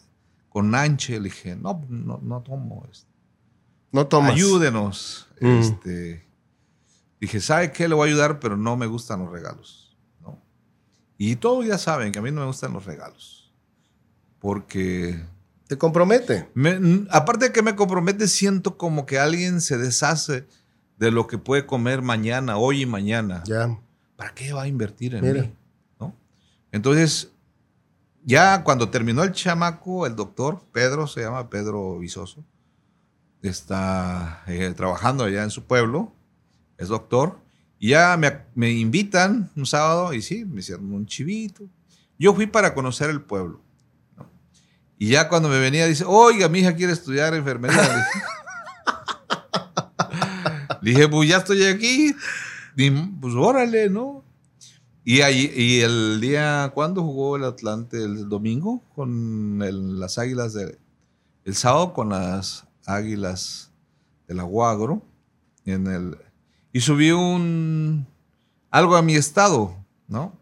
con anche. Le dije, no, no, no tomo esto. No tomas. Ayúdenos. Mm. Este, dije, ¿sabe qué? Le voy a ayudar, pero no me gustan los regalos. ¿no? Y todos ya saben que a mí no me gustan los regalos. Porque, Te compromete. me- aparte de que me compromete, siento como que alguien se deshace de lo que puede comer mañana, hoy y mañana. Ya. ¿Para qué va a invertir en Mira. mí? ¿No? Entonces, ya cuando terminó el chamaco, el doctor, Pedro, se llama Pedro Visoso, está eh, trabajando allá en su pueblo, es doctor, y ya me, me invitan un sábado y sí, me hicieron un chivito. Yo fui para conocer el pueblo. ¿no? Y ya cuando me venía dice, oiga, mi hija quiere estudiar enfermería. Le dije, pues ya estoy aquí. Ni- Pues órale, ¿no? Y, y el día, ¿cuándo jugó el Atlante? El domingo con el- las águilas de. El sábado con las águilas del Aguagro. En el, y subí un. Algo a mi estado, ¿no?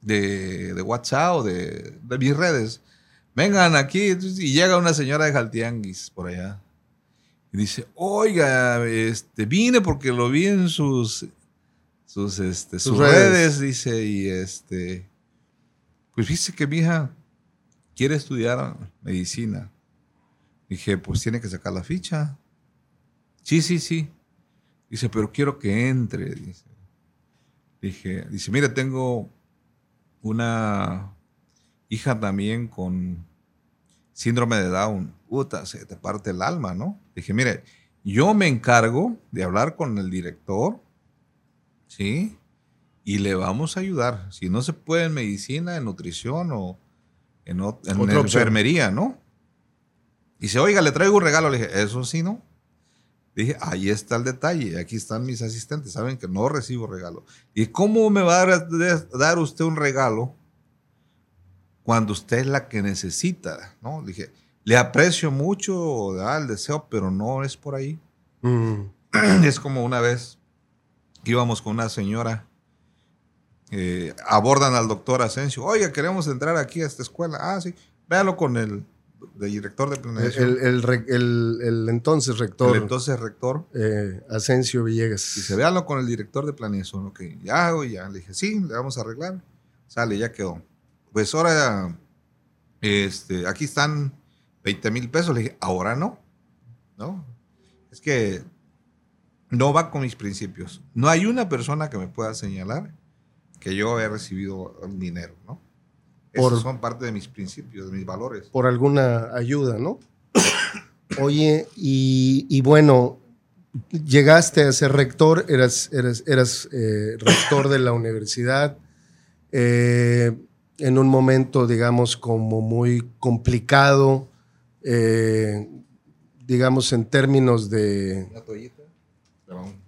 De, de WhatsApp o de, de mis redes. Vengan aquí. Y llega una señora de Jaltianguis por allá. Y dice, oiga, este, vine porque lo vi en sus, sus, este, Sus sus redes". redes. dice, y este, pues dice que mi hija quiere estudiar medicina. Dije, pues tiene que sacar la ficha. Sí, sí, sí. Dice, pero quiero que entre. Dice. Dije, dice, mire, tengo una hija también con síndrome de Down. Puta, se te parte el alma, ¿no? Dije, mire, yo me encargo de hablar con el director, ¿sí? Y le vamos a ayudar. Si no se puede en medicina, en nutrición o en, Otra enfermería, ¿no? Dice, oiga, le traigo un regalo. Le dije, eso sí, ¿no? Dije, ahí está el detalle. Aquí están mis asistentes. Saben que no recibo regalo. ¿Y cómo me va a dar, dar usted un regalo cuando usted es la que necesita, ¿no? Le dije, le aprecio mucho ah, el deseo, pero no es por ahí. Mm. Es como una vez íbamos con una señora, eh, abordan al doctor Asensio, oiga, queremos entrar aquí a esta escuela. Ah, sí, véalo con el, el director de planeación. el re- el- el entonces rector, el entonces rector. eh, Asensio Villegas. Dice, véalo con el director de planeación. Ok, ya hago, ya. Le dije, sí, le vamos a arreglar. Sale, ya quedó. Pues ahora, este, aquí están 20 mil pesos. Le dije, ahora no. No. Es que no va con mis principios. No hay una persona que me pueda señalar que yo he recibido dinero, ¿no? Esos Por- son parte de mis principios, de mis valores. por alguna ayuda, ¿no? Oye, y, y bueno, llegaste a ser rector, eras, eras, eras eh, rector de la universidad eh, en un momento, digamos, como muy complicado, eh, digamos, en términos de, Una toallita.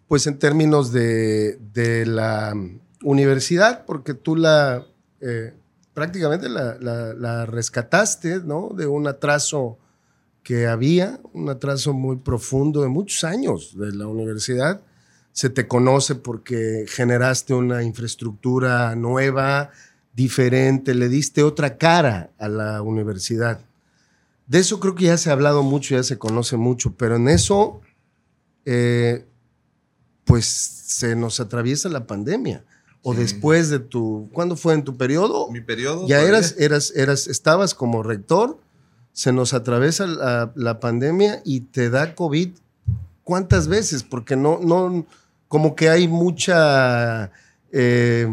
Pues en términos de, la universidad, porque tú la eh, prácticamente la rescataste, ¿no? De un atraso que había, un atraso muy profundo de muchos años de la universidad. Se te conoce porque generaste una infraestructura nueva, diferente, le diste otra cara a la universidad. De eso creo que ya se ha hablado mucho, ya se conoce mucho, pero en eso eh, pues se nos atraviesa la pandemia. O Sí. después de tu, ¿cuándo fue en tu periodo? Mi periodo. Ya eras, eras, eras, estabas como rector, se nos atraviesa la, la pandemia y te da COVID. ¿Cuántas veces? Porque no, no, como que hay mucha, eh,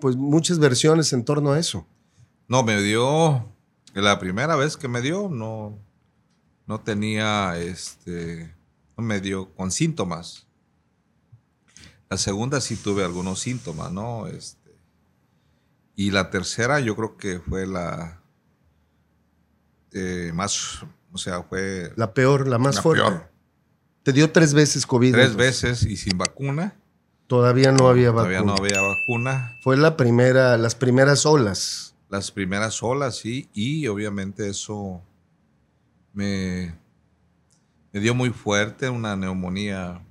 pues muchas versiones en torno a eso. No, me dio. La primera vez que me dio, no, no tenía este. No me dio con síntomas. La segunda sí tuve algunos síntomas, ¿no? Este. Y la tercera, yo creo que fue la. eh, más. O sea, fue. La peor, la más la fuerte. peor. Te dio tres veces COVID. Tres entonces. veces y sin vacuna. Todavía no había Todavía vacuna. no había vacuna. Fue la primera, las primeras olas. las primeras olas, sí, y obviamente eso me, me dio muy fuerte, una neumonía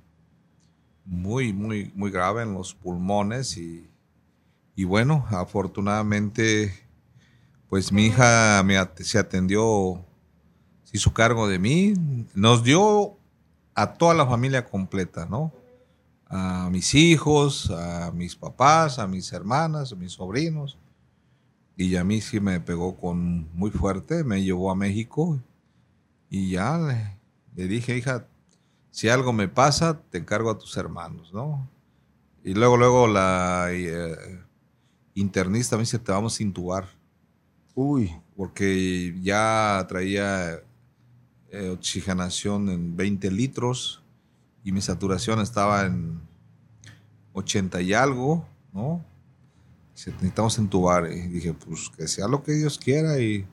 muy, muy, muy grave en los pulmones y, y bueno, afortunadamente, pues mi hija me se atendió, se hizo cargo de mí, nos dio a toda la familia completa, ¿no? A mis hijos, a mis papás, a mis hermanas, a mis sobrinos. Y a mí sí me pegó con muy fuerte, me llevó a México y ya le dije, hija, si algo me pasa, te encargo a tus hermanos, ¿no? Y luego, luego la eh, internista me dice, te vamos a intubar, Uy, porque ya traía eh, oxigenación en 20 litros y mi saturación estaba en 80 y algo, ¿no? Dice, necesitamos entubar. Y dije, pues que sea lo que Dios quiera. Y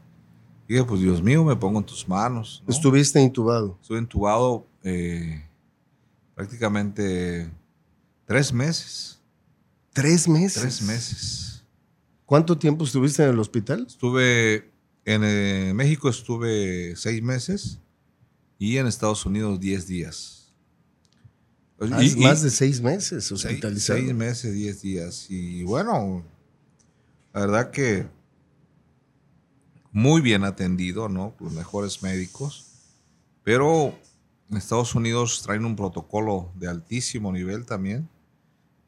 dije, pues Dios mío, me pongo en tus manos. ¿no? estuviste intubado. Estuve entubado eh, prácticamente tres meses. Tres meses. Tres meses. ¿Cuánto tiempo estuviste en el hospital? Estuve en eh, México, estuve seis meses y en Estados Unidos diez días. Más, Y- más de seis meses hospitalizado. seis meses, diez días. Y bueno, la verdad que muy bien atendido, ¿no? Los mejores médicos. Pero Estados Unidos traen un protocolo de altísimo nivel también,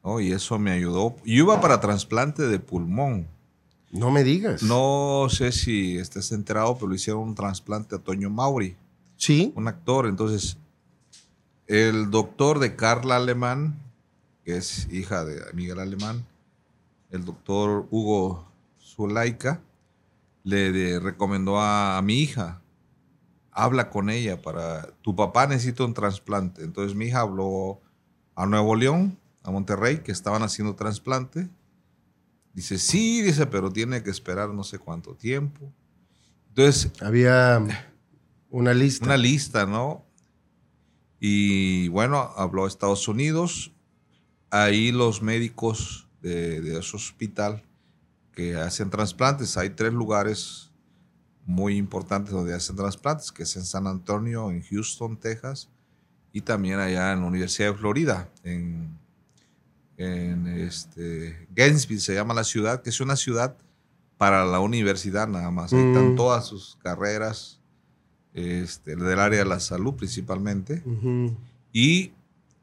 ¿no? Y eso me ayudó. Yo iba para trasplante de pulmón. No me digas. No sé si estés enterado, pero le hicieron un trasplante a Toño Mauri, Sí. un actor. Entonces, el doctor de Carla Alemán, que es hija de Miguel Alemán, el doctor Hugo Zulaika, le recomendó a, a mi hija, habla con ella para, tu papá necesita un trasplante. Entonces mi hija habló a Nuevo León, a Monterrey, que estaban haciendo trasplante. Dice, sí, dice, pero tiene que esperar no sé cuánto tiempo. Entonces, Había una lista. una lista, ¿no? Y bueno, habló a Estados Unidos. Ahí los médicos de, de ese hospital que hacen trasplantes. Hay tres lugares muy importantes donde hacen trasplantes, que es en San Antonio, en Houston, Texas, y también allá en la Universidad de Florida, en, en este, Gainesville se llama la ciudad, que es una ciudad para la universidad nada más. Ahí están Mm. todas sus carreras este, del área de la salud principalmente. Ujú. Y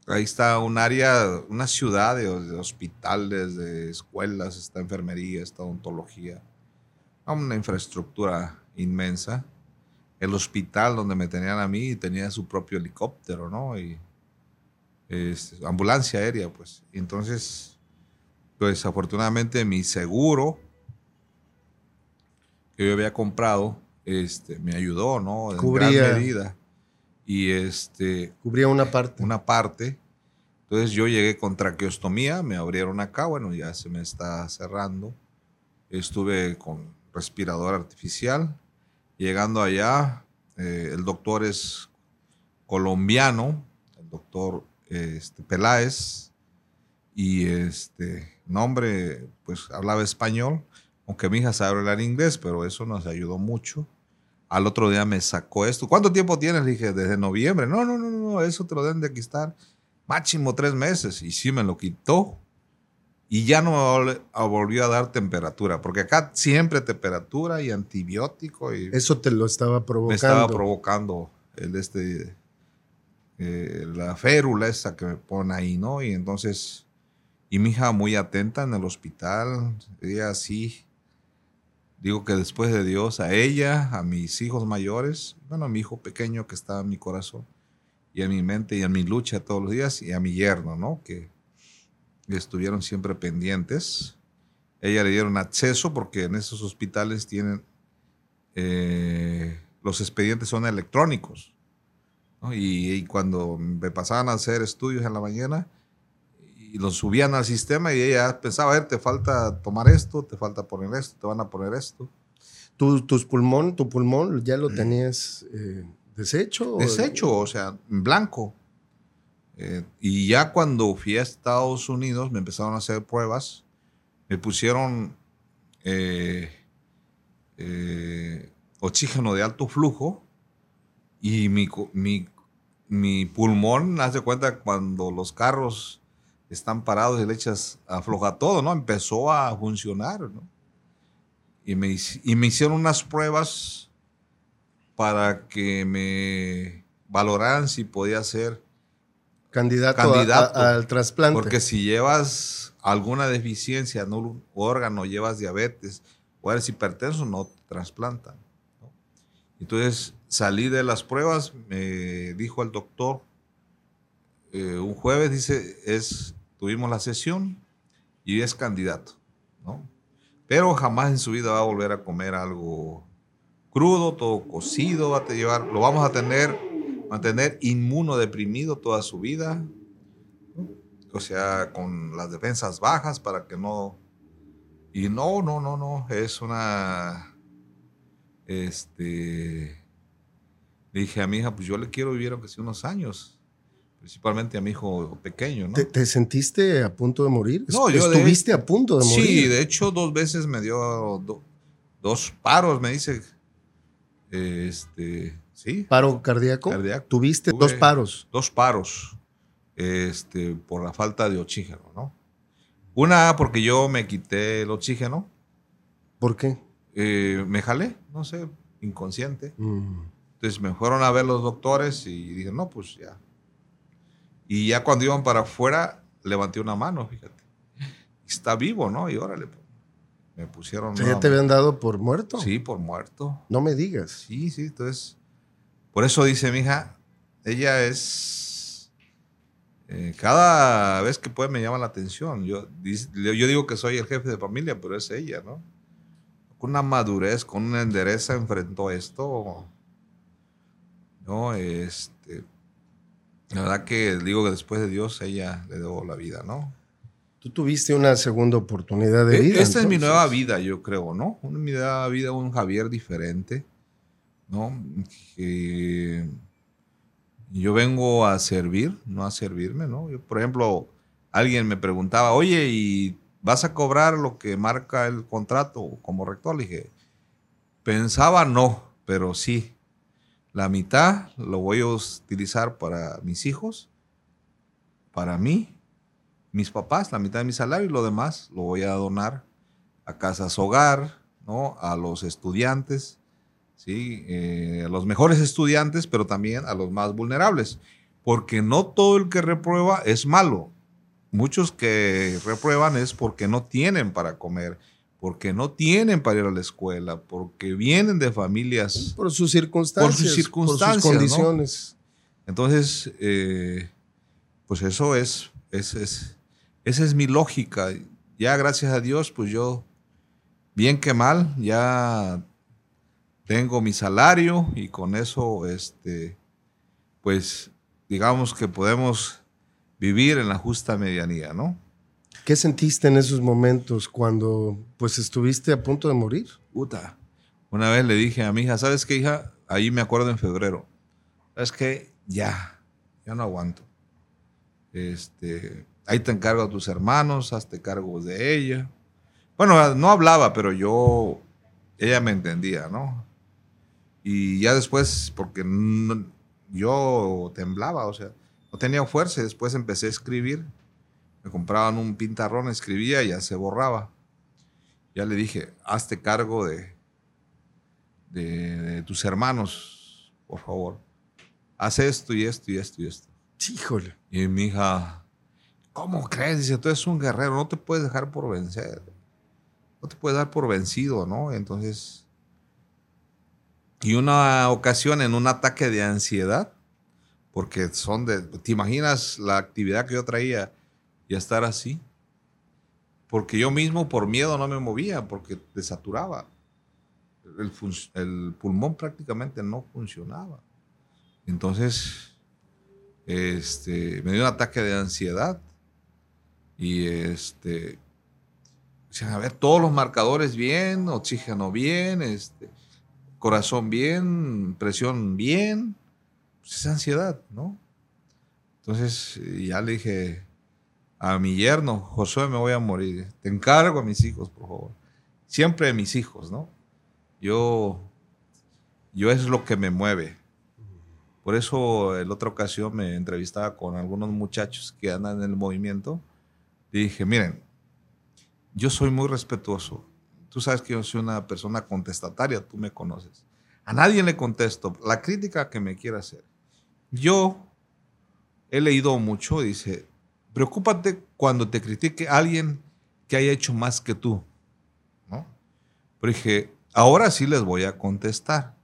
ahí está un área, una ciudad de, de hospitales, de escuelas, está enfermería, está odontología. Una infraestructura inmensa. El hospital donde me tenían a mí tenía su propio helicóptero, ¿no? Y este, ambulancia aérea, pues. Y entonces, pues afortunadamente mi seguro que yo había comprado, este, me ayudó, ¿no? En Cubría. gran medida. Y este, Cubría una parte. una parte. Entonces yo llegué con traqueostomía, me abrieron acá, bueno, ya se me está cerrando. Estuve con respirador artificial. Llegando allá, eh, el doctor es colombiano, el doctor este, Peláez, y este nombre, pues hablaba español, aunque mi hija sabe hablar inglés, pero eso nos ayudó mucho. Al otro día me sacó esto. ¿Cuánto tiempo tienes? Le dije, desde noviembre. No, no, no, no, eso te lo deben de quitar. Máximo tres meses. Y sí me lo quitó. Y ya no me vol- a- volvió a dar temperatura. Porque acá siempre temperatura y antibiótico. Y Eso te lo estaba provocando. me estaba provocando el este, eh, la férula esa que me pone ahí, ¿no? Y entonces, y mi hija muy atenta en el hospital. Ella sí, digo que después de Dios, a ella, a mis hijos mayores, bueno, a mi hijo pequeño que está en mi corazón, y a mi mente y a mi lucha todos los días, y a mi yerno, ¿no? Que estuvieron siempre pendientes. Ella le dieron acceso porque en esos hospitales tienen, eh, los expedientes son electrónicos. ¿no? Y, y cuando me pasaban a hacer estudios en la mañana, y los subían al sistema y ella pensaba, a ver, te falta tomar esto, te falta poner esto, te van a poner esto. ¿Tu, tus pulmón, ¿Tu pulmón ya lo tenías eh, deshecho? Deshecho, o sea, en blanco. Eh, y ya cuando fui a Estados Unidos me empezaron a hacer pruebas, me pusieron eh, eh, oxígeno de alto flujo y mi, mi, pulmón, haz de cuenta cuando los carros están parados y le echas afloja todo, ¿no? Empezó a funcionar, ¿no? Y me, y me hicieron unas pruebas para que me valoraran si podía ser Candidato, Candidato. a- al trasplante. porque si llevas alguna deficiencia en un órgano, llevas diabetes o eres hipertenso, no te trasplantan. ¿no? Entonces salí de las pruebas, me dijo el doctor, eh, un jueves, dice, es, tuvimos la sesión y es candidato. ¿no? Pero jamás en su vida va a volver a comer algo crudo, todo cocido, va a llevar, lo vamos a tener, mantener inmunodeprimido toda su vida o sea, con las defensas bajas para que no... Y no, no, no, no, es una... Este... Dije a mi hija, pues yo le quiero vivir aunque sea unos años, principalmente a mi hijo pequeño, ¿no? ¿Te, te sentiste a punto de morir? No, yo de- Estuviste a punto de morir. Sí, de hecho dos veces me dio do- dos paros, me dice. Este, sí, ¿Paro cardíaco? Cardíaco. Tuviste Tuve- dos paros. dos paros este, por la falta de oxígeno, ¿no? Una porque yo me quité el oxígeno, ¿Por qué? eh, me jalé, no sé, inconsciente. Mm. Entonces me fueron a ver los doctores y dije, no, pues ya. Y ya cuando iban para afuera, levanté una mano, fíjate. Está vivo, ¿no? Y órale, pues, me pusieron... O sea, ¿Ya te habían dado por muerto? Sí, por muerto. No me digas. Sí, sí, entonces... Por eso dice mi hija, ella es... eh, cada vez que puede me llama la atención. Yo, yo digo que soy el jefe de familia, pero es ella, ¿no? Con una madurez, con una endereza enfrentó esto. No, este... La verdad que digo que después de Dios ella le debo la vida, ¿no? Tú tuviste una segunda oportunidad de E- vida. Esta es mi entonces. nueva vida, yo creo, ¿no? Una nueva vida, un Javier diferente, ¿no? Yo vengo a servir, no a servirme, ¿no? Yo, por ejemplo, alguien me preguntaba, oye, ¿y ¿vas a cobrar lo que marca el contrato como rector? Le dije, pensaba no, pero sí. La mitad lo voy a utilizar para mis hijos, para mí, mis papás, la mitad de mi salario y lo demás lo voy a donar a casas hogar, ¿no? A los estudiantes, ¿sí? Eh, a los mejores estudiantes, pero también a los más vulnerables. Porque no todo el que reprueba es malo. Muchos que reprueban es porque no tienen para comer, porque no tienen para ir a la escuela, porque vienen de familias. Por sus circunstancias. Por sus circunstancias. Por sus condiciones. Entonces, eh, pues eso es, es, es, esa es mi lógica. Ya gracias a Dios, pues yo, bien que mal, ya tengo mi salario y con eso, este, pues digamos que podemos vivir en la justa medianía, ¿no? ¿Qué sentiste en esos momentos cuando pues estuviste a punto de morir? Puta. Una vez le dije a mi hija, ¿sabes qué, hija? Ahí me acuerdo en febrero. ¿Sabes qué? Ya, ya no aguanto. Este, ahí te encargo a tus hermanos, hazte cargo de ella. Bueno, no hablaba, pero yo, ella me entendía, ¿no? Y ya después, porque yo temblaba, o sea, no tenía fuerza. Y después empecé a escribir. Me compraban un pintarrón, escribía y ya se borraba. Ya le dije, hazte cargo de, de, tus hermanos, por favor. Haz esto y esto y esto y esto. Híjole. Y mi hija, ¿cómo crees? Dice, tú eres un guerrero, no te puedes dejar por vencer. No te puedes dar por vencido, ¿no? Entonces y una ocasión en un ataque de ansiedad, porque son de, ¿te imaginas la actividad que yo traía y estar así? Porque yo mismo por miedo no me movía, porque desaturaba. El, pulmón prácticamente no funcionaba. Entonces, este, me dio un ataque de ansiedad y este, a ver, todos los marcadores bien, oxígeno bien, este, corazón bien, presión bien, pues es ansiedad, ¿no? Entonces ya le dije a mi yerno, Josué, me voy a morir, te encargo a mis hijos, por favor. Siempre a mis hijos, ¿no? Yo, yo es lo que me mueve. Por eso en otra ocasión me entrevistaba con algunos muchachos que andan en el movimiento. Y dije, miren, yo soy muy respetuoso Tú sabes que yo soy una persona contestataria, tú me conoces. A nadie le contesto la crítica que me quiera hacer. Yo he leído mucho, dice, preocúpate cuando te critique alguien que haya hecho más que tú. ¿no? Pero dije, ahora sí les voy a contestar.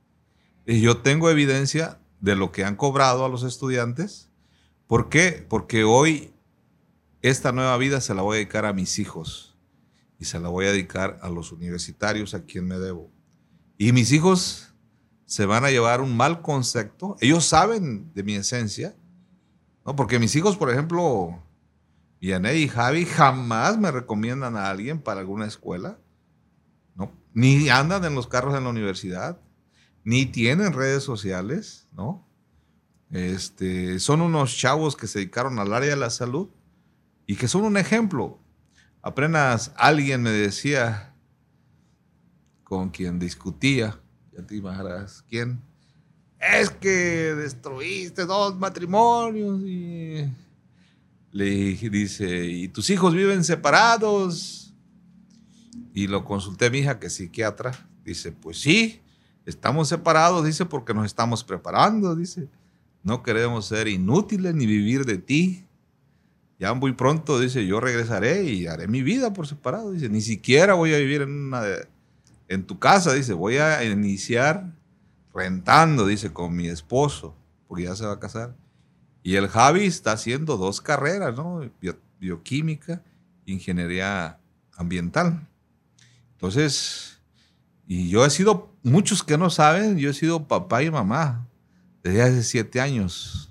Y yo tengo evidencia de lo que han cobrado a los estudiantes. ¿Por qué? Porque hoy esta nueva vida se la voy a dedicar a mis hijos y se la voy a dedicar a los universitarios a quien me debo. Y mis hijos se van a llevar un mal concepto. Ellos saben de mi esencia, ¿no? Porque mis hijos, por ejemplo, Vianney y Javi jamás me recomiendan a alguien para alguna escuela, ¿no? Ni andan en los carros en la universidad, ni tienen redes sociales, ¿no? Este, son unos chavos que se dedicaron al área de la salud y que son un ejemplo. Apenas alguien me decía, con quien discutía, ya te imaginarás quién, es que destruiste dos matrimonios y le dice, ¿y tus hijos viven separados? Y lo consulté a mi hija, que es psiquiatra. Dice, pues sí, estamos separados, dice, porque nos estamos preparando, dice. No queremos ser inútiles ni vivir de ti ya muy pronto, dice, yo regresaré y haré mi vida por separado. Dice, ni siquiera voy a vivir en, una en tu casa, dice, voy a iniciar rentando, dice, con mi esposo, porque ya se va a casar. Y el Javi está haciendo dos carreras, ¿no? bioquímica, ingeniería ambiental. Entonces, y yo he sido, muchos que no saben, yo he sido papá y mamá desde hace siete años.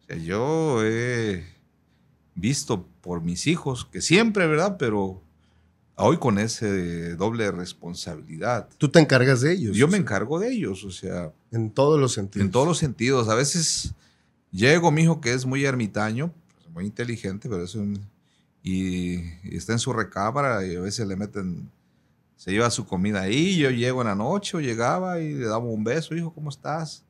O sea, yo he visto por mis hijos, que siempre, ¿verdad? Pero hoy con ese doble responsabilidad. Tú te encargas de ellos. Yo me encargo de ellos, o sea. En todos los sentidos. En todos los sentidos. A veces llego, mi hijo que es muy ermitaño, pues, muy inteligente, pero es un... y, y está en su recámara y a veces le meten, se lleva su comida ahí. Yo llego en la noche, o llegaba y le daba un beso, hijo, ¿cómo estás?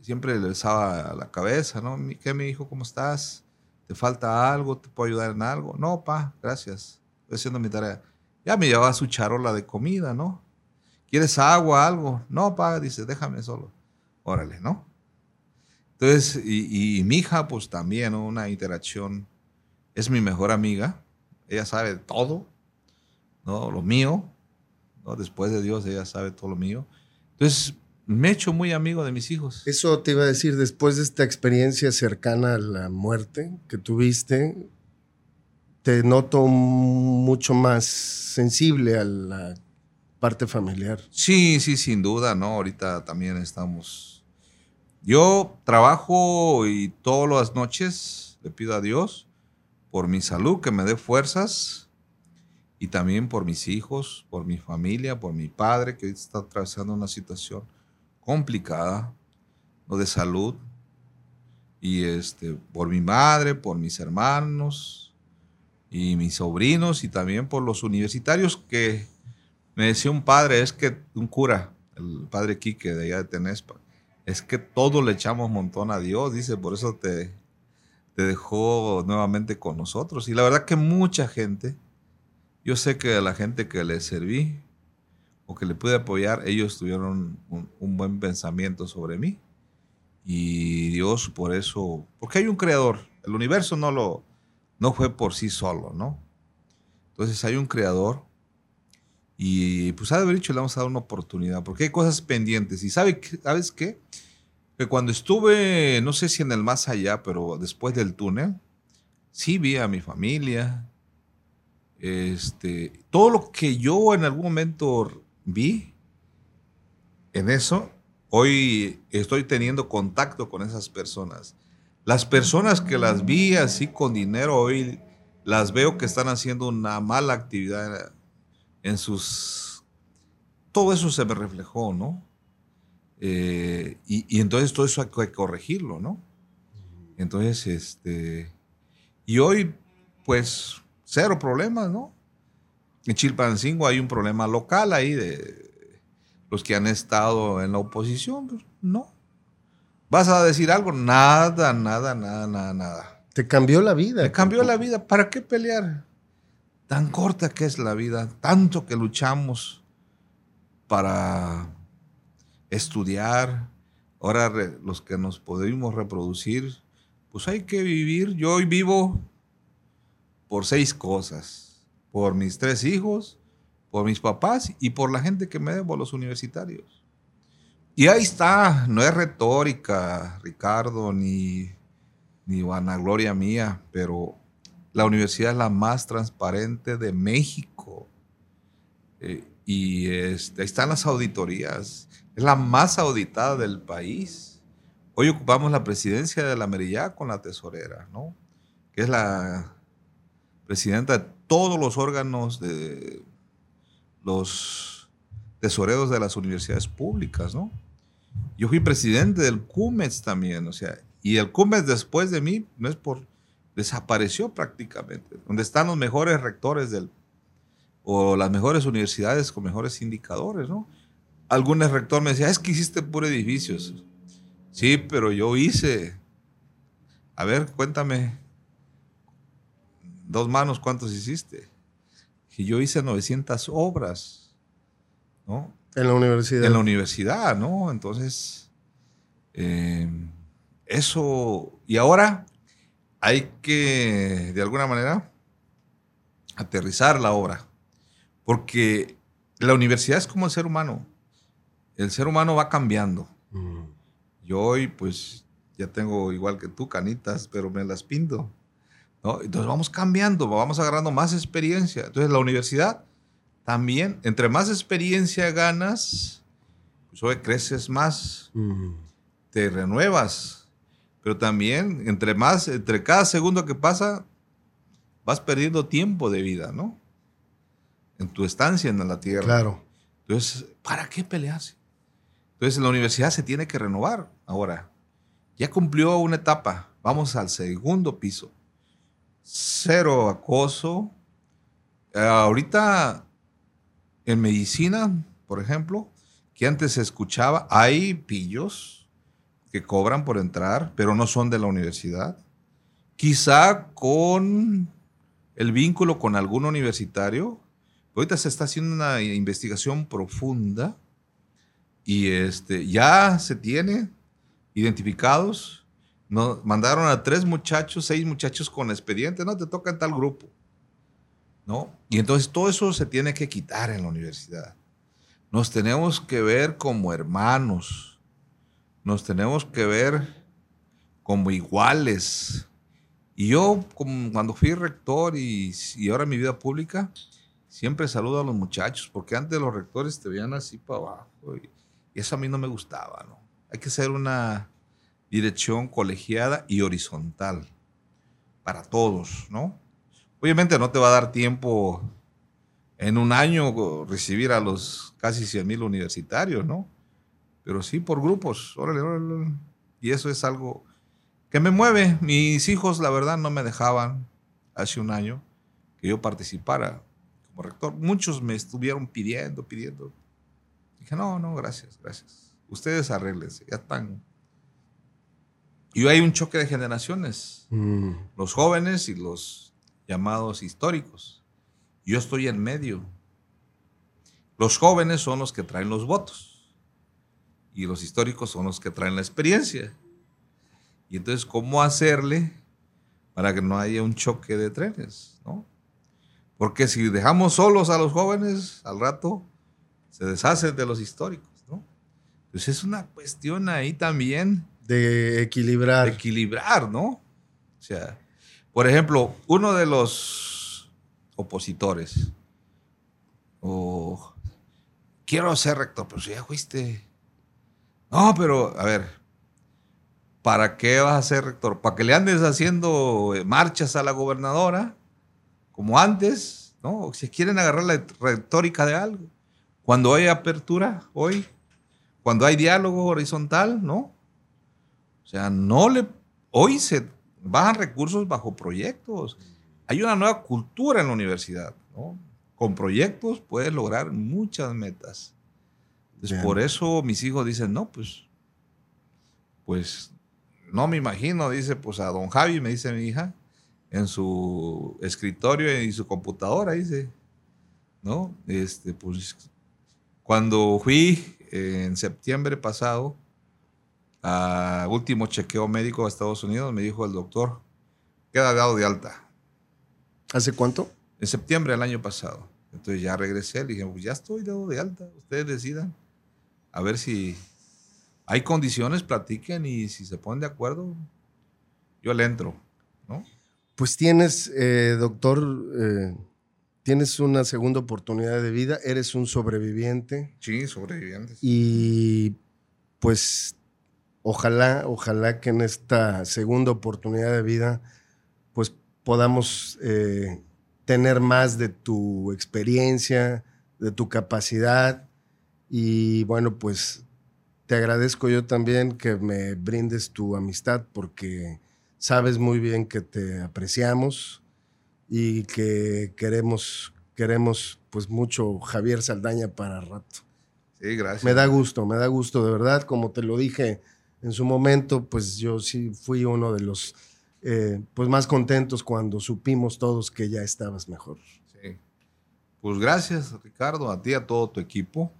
Siempre le besaba la cabeza, ¿no? "Mi- ¿Qué, mi hijo, cómo estás? ¿Te falta algo? ¿Te puedo ayudar en algo? No, pa, gracias. Estoy haciendo mi tarea. Ya me llevaba su charola de comida, ¿no? ¿Quieres agua, algo? No, pa, dice, déjame solo. Órale, ¿no? Entonces, y, y mi hija, pues también. Una interacción. Es mi mejor amiga. Ella sabe todo, ¿no? Lo mío, ¿no? Después de Dios, ella sabe todo lo mío. Entonces, me he hecho muy amigo de mis hijos. Eso te iba a decir, después de esta experiencia cercana a la muerte que tuviste, te noto mucho más sensible a la parte familiar. Sí, sí, sin duda, ¿no? Ahorita también estamos. Yo trabajo y todas las noches le pido a Dios por mi salud, que me dé fuerzas, y también por mis hijos, por mi familia, por mi padre, que está atravesando una situación complicada, ¿no? De salud, y este, por mi madre, por mis hermanos y mis sobrinos, y también por los universitarios que me decía un padre, es que un cura, el padre Quique de allá de Tenespa, es que todo le echamos montón a Dios, dice, por eso te, te dejó nuevamente con nosotros. Y la verdad que mucha gente, yo sé que la gente que le serví o que le pude apoyar, ellos tuvieron un, un buen pensamiento sobre mí. Y Dios por eso, porque hay un creador, el universo no lo, no fue por sí solo, ¿no? Entonces hay un creador y pues ha de haber dicho, le vamos a dar una oportunidad, porque hay cosas pendientes. Y sabe, ¿sabes qué? Que cuando estuve, no sé si en el más allá, pero después del túnel, sí vi a mi familia. Este, todo lo que yo en algún momento vi en eso, hoy estoy teniendo contacto con esas personas. Las personas que las vi así con dinero, hoy las veo que están haciendo una mala actividad en sus... Todo eso se me reflejó, ¿no? Eh, y, y entonces todo eso hay que corregirlo, ¿no? Entonces, este... Y hoy, pues, cero problemas, ¿no? En Chilpancingo hay un problema local ahí de los que han estado en la oposición, pues, no. ¿Vas a decir algo? Nada, nada, nada, nada, nada. Te cambió la vida. Me cambió la vida. ¿Para qué pelear? Tan corta que es la vida, tanto que luchamos para estudiar. Ahora los que nos podemos reproducir, pues hay que vivir. Yo hoy vivo por seis cosas. Por mis tres hijos, por mis papás y por la gente que me debo, los universitarios. Y ahí está, no es retórica, Ricardo, ni, ni vanagloria mía, pero la universidad es la más transparente de México. Eh, y este, ahí están las auditorías. Es la más auditada del país. Hoy ocupamos la presidencia de la Merillá con la tesorera, ¿no? Que es la presidenta de todos los órganos de los tesoreros de las universidades públicas, ¿no? Yo fui presidente del CUMES también, o sea, y el CUMES después de mí, no es por, desapareció prácticamente, donde están los mejores rectores del, o las mejores universidades con mejores indicadores, ¿no? Algún rector me decía, es que hiciste puro edificios. Sí, pero yo hice, a ver, cuéntame, dos manos, ¿cuántos hiciste? Y yo hice 900 obras, ¿no? En la universidad. en la universidad, ¿no? Entonces, eh, eso, y ahora hay que, de alguna manera, aterrizar la obra, porque la universidad es como el ser humano, el ser humano va cambiando. Mm. Yo hoy, pues, ya tengo igual que tú, canitas, pero me las pinto. ¿No? Entonces vamos cambiando, vamos agarrando más experiencia. Entonces la universidad también, entre más experiencia ganas, pues hoy creces más, te renuevas. Pero también, entre más, entre cada segundo que pasa, vas perdiendo tiempo de vida, ¿no? En tu estancia en la tierra. Claro. Entonces, ¿para qué pelearse? Entonces, la universidad se tiene que renovar ahora. Ya cumplió una etapa. Vamos al segundo piso. Cero acoso. Eh, ahorita en medicina, por ejemplo, que antes se escuchaba, hay pillos que cobran por entrar, pero no son de la universidad. Quizá con el vínculo con algún universitario. Ahorita se está haciendo una investigación profunda y este, ya se tiene identificados. Nos mandaron a tres muchachos, seis muchachos con expediente, no te toca en tal grupo. ¿No? Y entonces todo eso se tiene que quitar en la universidad. Nos tenemos que ver como hermanos. Nos tenemos que ver como iguales. Y yo, como cuando fui rector y, y ahora en mi vida pública, siempre saludo a los muchachos, porque antes los rectores te veían así para abajo. Y, y eso a mí no me gustaba, ¿no? Hay que ser una dirección colegiada y horizontal para todos, ¿no? Obviamente no te va a dar tiempo en un año recibir a los casi 100 mil universitarios, ¿no? Pero sí por grupos, órale, órale. Y eso es algo que me mueve. Mis hijos, la verdad, no me dejaban hace un año que yo participara como rector. Muchos me estuvieron pidiendo, pidiendo. Dije, no, no, gracias, gracias. Ustedes arreglense, ya están. Y hay un choque de generaciones. Mm. Los jóvenes y los llamados históricos. Yo estoy en medio. Los jóvenes son los que traen los votos. Y los históricos son los que traen la experiencia. Y entonces, ¿cómo hacerle para que no haya un choque de trenes? ¿no? Porque si dejamos solos a los jóvenes, al rato se deshacen de los históricos. ¿no? Entonces es una cuestión ahí también De equilibrar. de equilibrar, ¿no? O sea, por ejemplo, uno de los opositores, o quiero ser rector, pero si ya fuiste. No, pero a ver, ¿para qué vas a ser rector? ¿Para que le andes haciendo eh, marchas a la gobernadora, como antes? ¿No? Si quieren agarrar la retórica de algo. Cuando hay apertura hoy, cuando hay diálogo horizontal, ¿no? O sea, no le. Hoy se bajan recursos bajo proyectos. Hay una nueva cultura en la universidad, ¿no? Con proyectos puedes lograr muchas metas. Entonces, por eso mis hijos dicen, no, pues, pues, no me imagino, dice, pues a don Javi, me dice mi hija, en su escritorio y su computadora, dice, ¿no? Este, pues, cuando fui eh, en septiembre pasado a último chequeo médico a Estados Unidos, me dijo el doctor, queda dado de alta. ¿Hace cuánto? En septiembre del año pasado. Entonces ya regresé, le dije, pues ya estoy dado de alta, ustedes decidan. A ver si hay condiciones, platiquen y si se ponen de acuerdo, yo le entro, ¿no? Pues tienes, eh, doctor, eh, tienes una segunda oportunidad de vida, eres un sobreviviente Sí, sobrevivientes. y pues ojalá, ojalá que en esta segunda oportunidad de vida pues podamos eh, tener más de tu experiencia, de tu capacidad y bueno, pues te agradezco yo también que me brindes tu amistad porque sabes muy bien que te apreciamos y que queremos, queremos pues mucho Javier Saldaña para rato. Sí, gracias. Me da gusto, me da gusto de verdad. Como te lo dije en su momento, pues yo sí fui uno de los eh, pues más contentos cuando supimos todos que ya estabas mejor. Sí. Pues gracias, Ricardo, a ti, a todo tu equipo.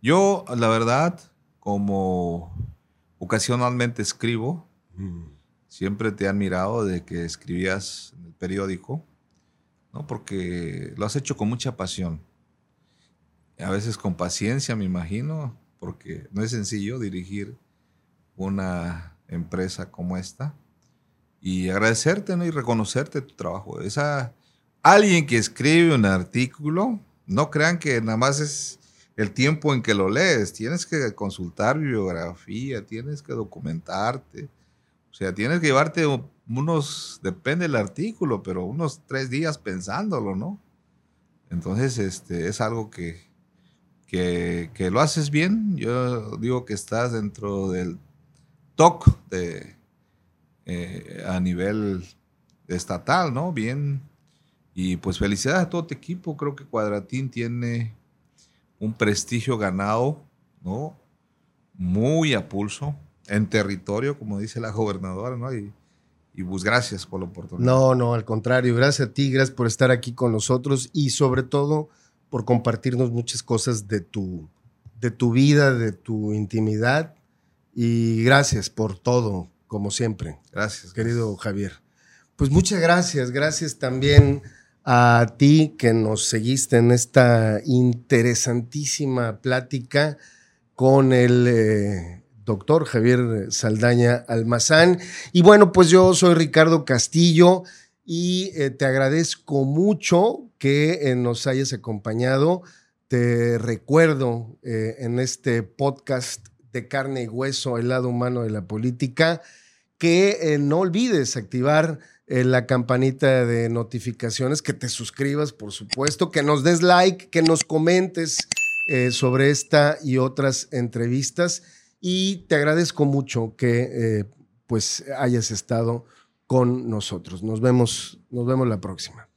Yo, la verdad, como ocasionalmente escribo, siempre te he admirado de que escribías en el periódico, ¿no? Porque lo has hecho con mucha pasión. A veces con paciencia, me imagino, porque no es sencillo dirigir una empresa como esta. Y agradecerte ¿no? y reconocerte tu trabajo. Esa, alguien que escribe un artículo, no crean que nada más es el tiempo en que lo lees. Tienes que consultar bibliografía, tienes que documentarte. O sea, tienes que llevarte unos, depende del artículo, pero unos tres días pensándolo, ¿no? Entonces, este, es algo que, que, que lo haces bien. Yo digo que estás dentro del TOC de, eh, a nivel estatal, ¿no? Bien. Y pues felicidades a todo tu equipo. Creo que Cuadratín tiene un prestigio ganado, ¿no? Muy a pulso, en territorio, como dice la gobernadora, ¿no? Y, y pues gracias por la oportunidad. No, no, al contrario, gracias a ti, gracias por estar aquí con nosotros y sobre todo por compartirnos muchas cosas de tu, de tu vida, de tu intimidad y gracias por todo, como siempre. Gracias. Querido Javier. Pues muchas gracias, gracias también a ti que nos seguiste en esta interesantísima plática con el eh, doctor Javier Saldaña Almazán. Y bueno, pues yo soy Ricardo Castillo y eh, te agradezco mucho que eh, nos hayas acompañado. Te recuerdo en este podcast de carne y hueso, el lado humano de la política, que no olvides activar la campanita de notificaciones, que te suscribas, por supuesto, que nos des like, que nos comentes eh, sobre esta y otras entrevistas. Y te agradezco mucho que eh, pues hayas estado con nosotros. Nos vemos, nos vemos la próxima.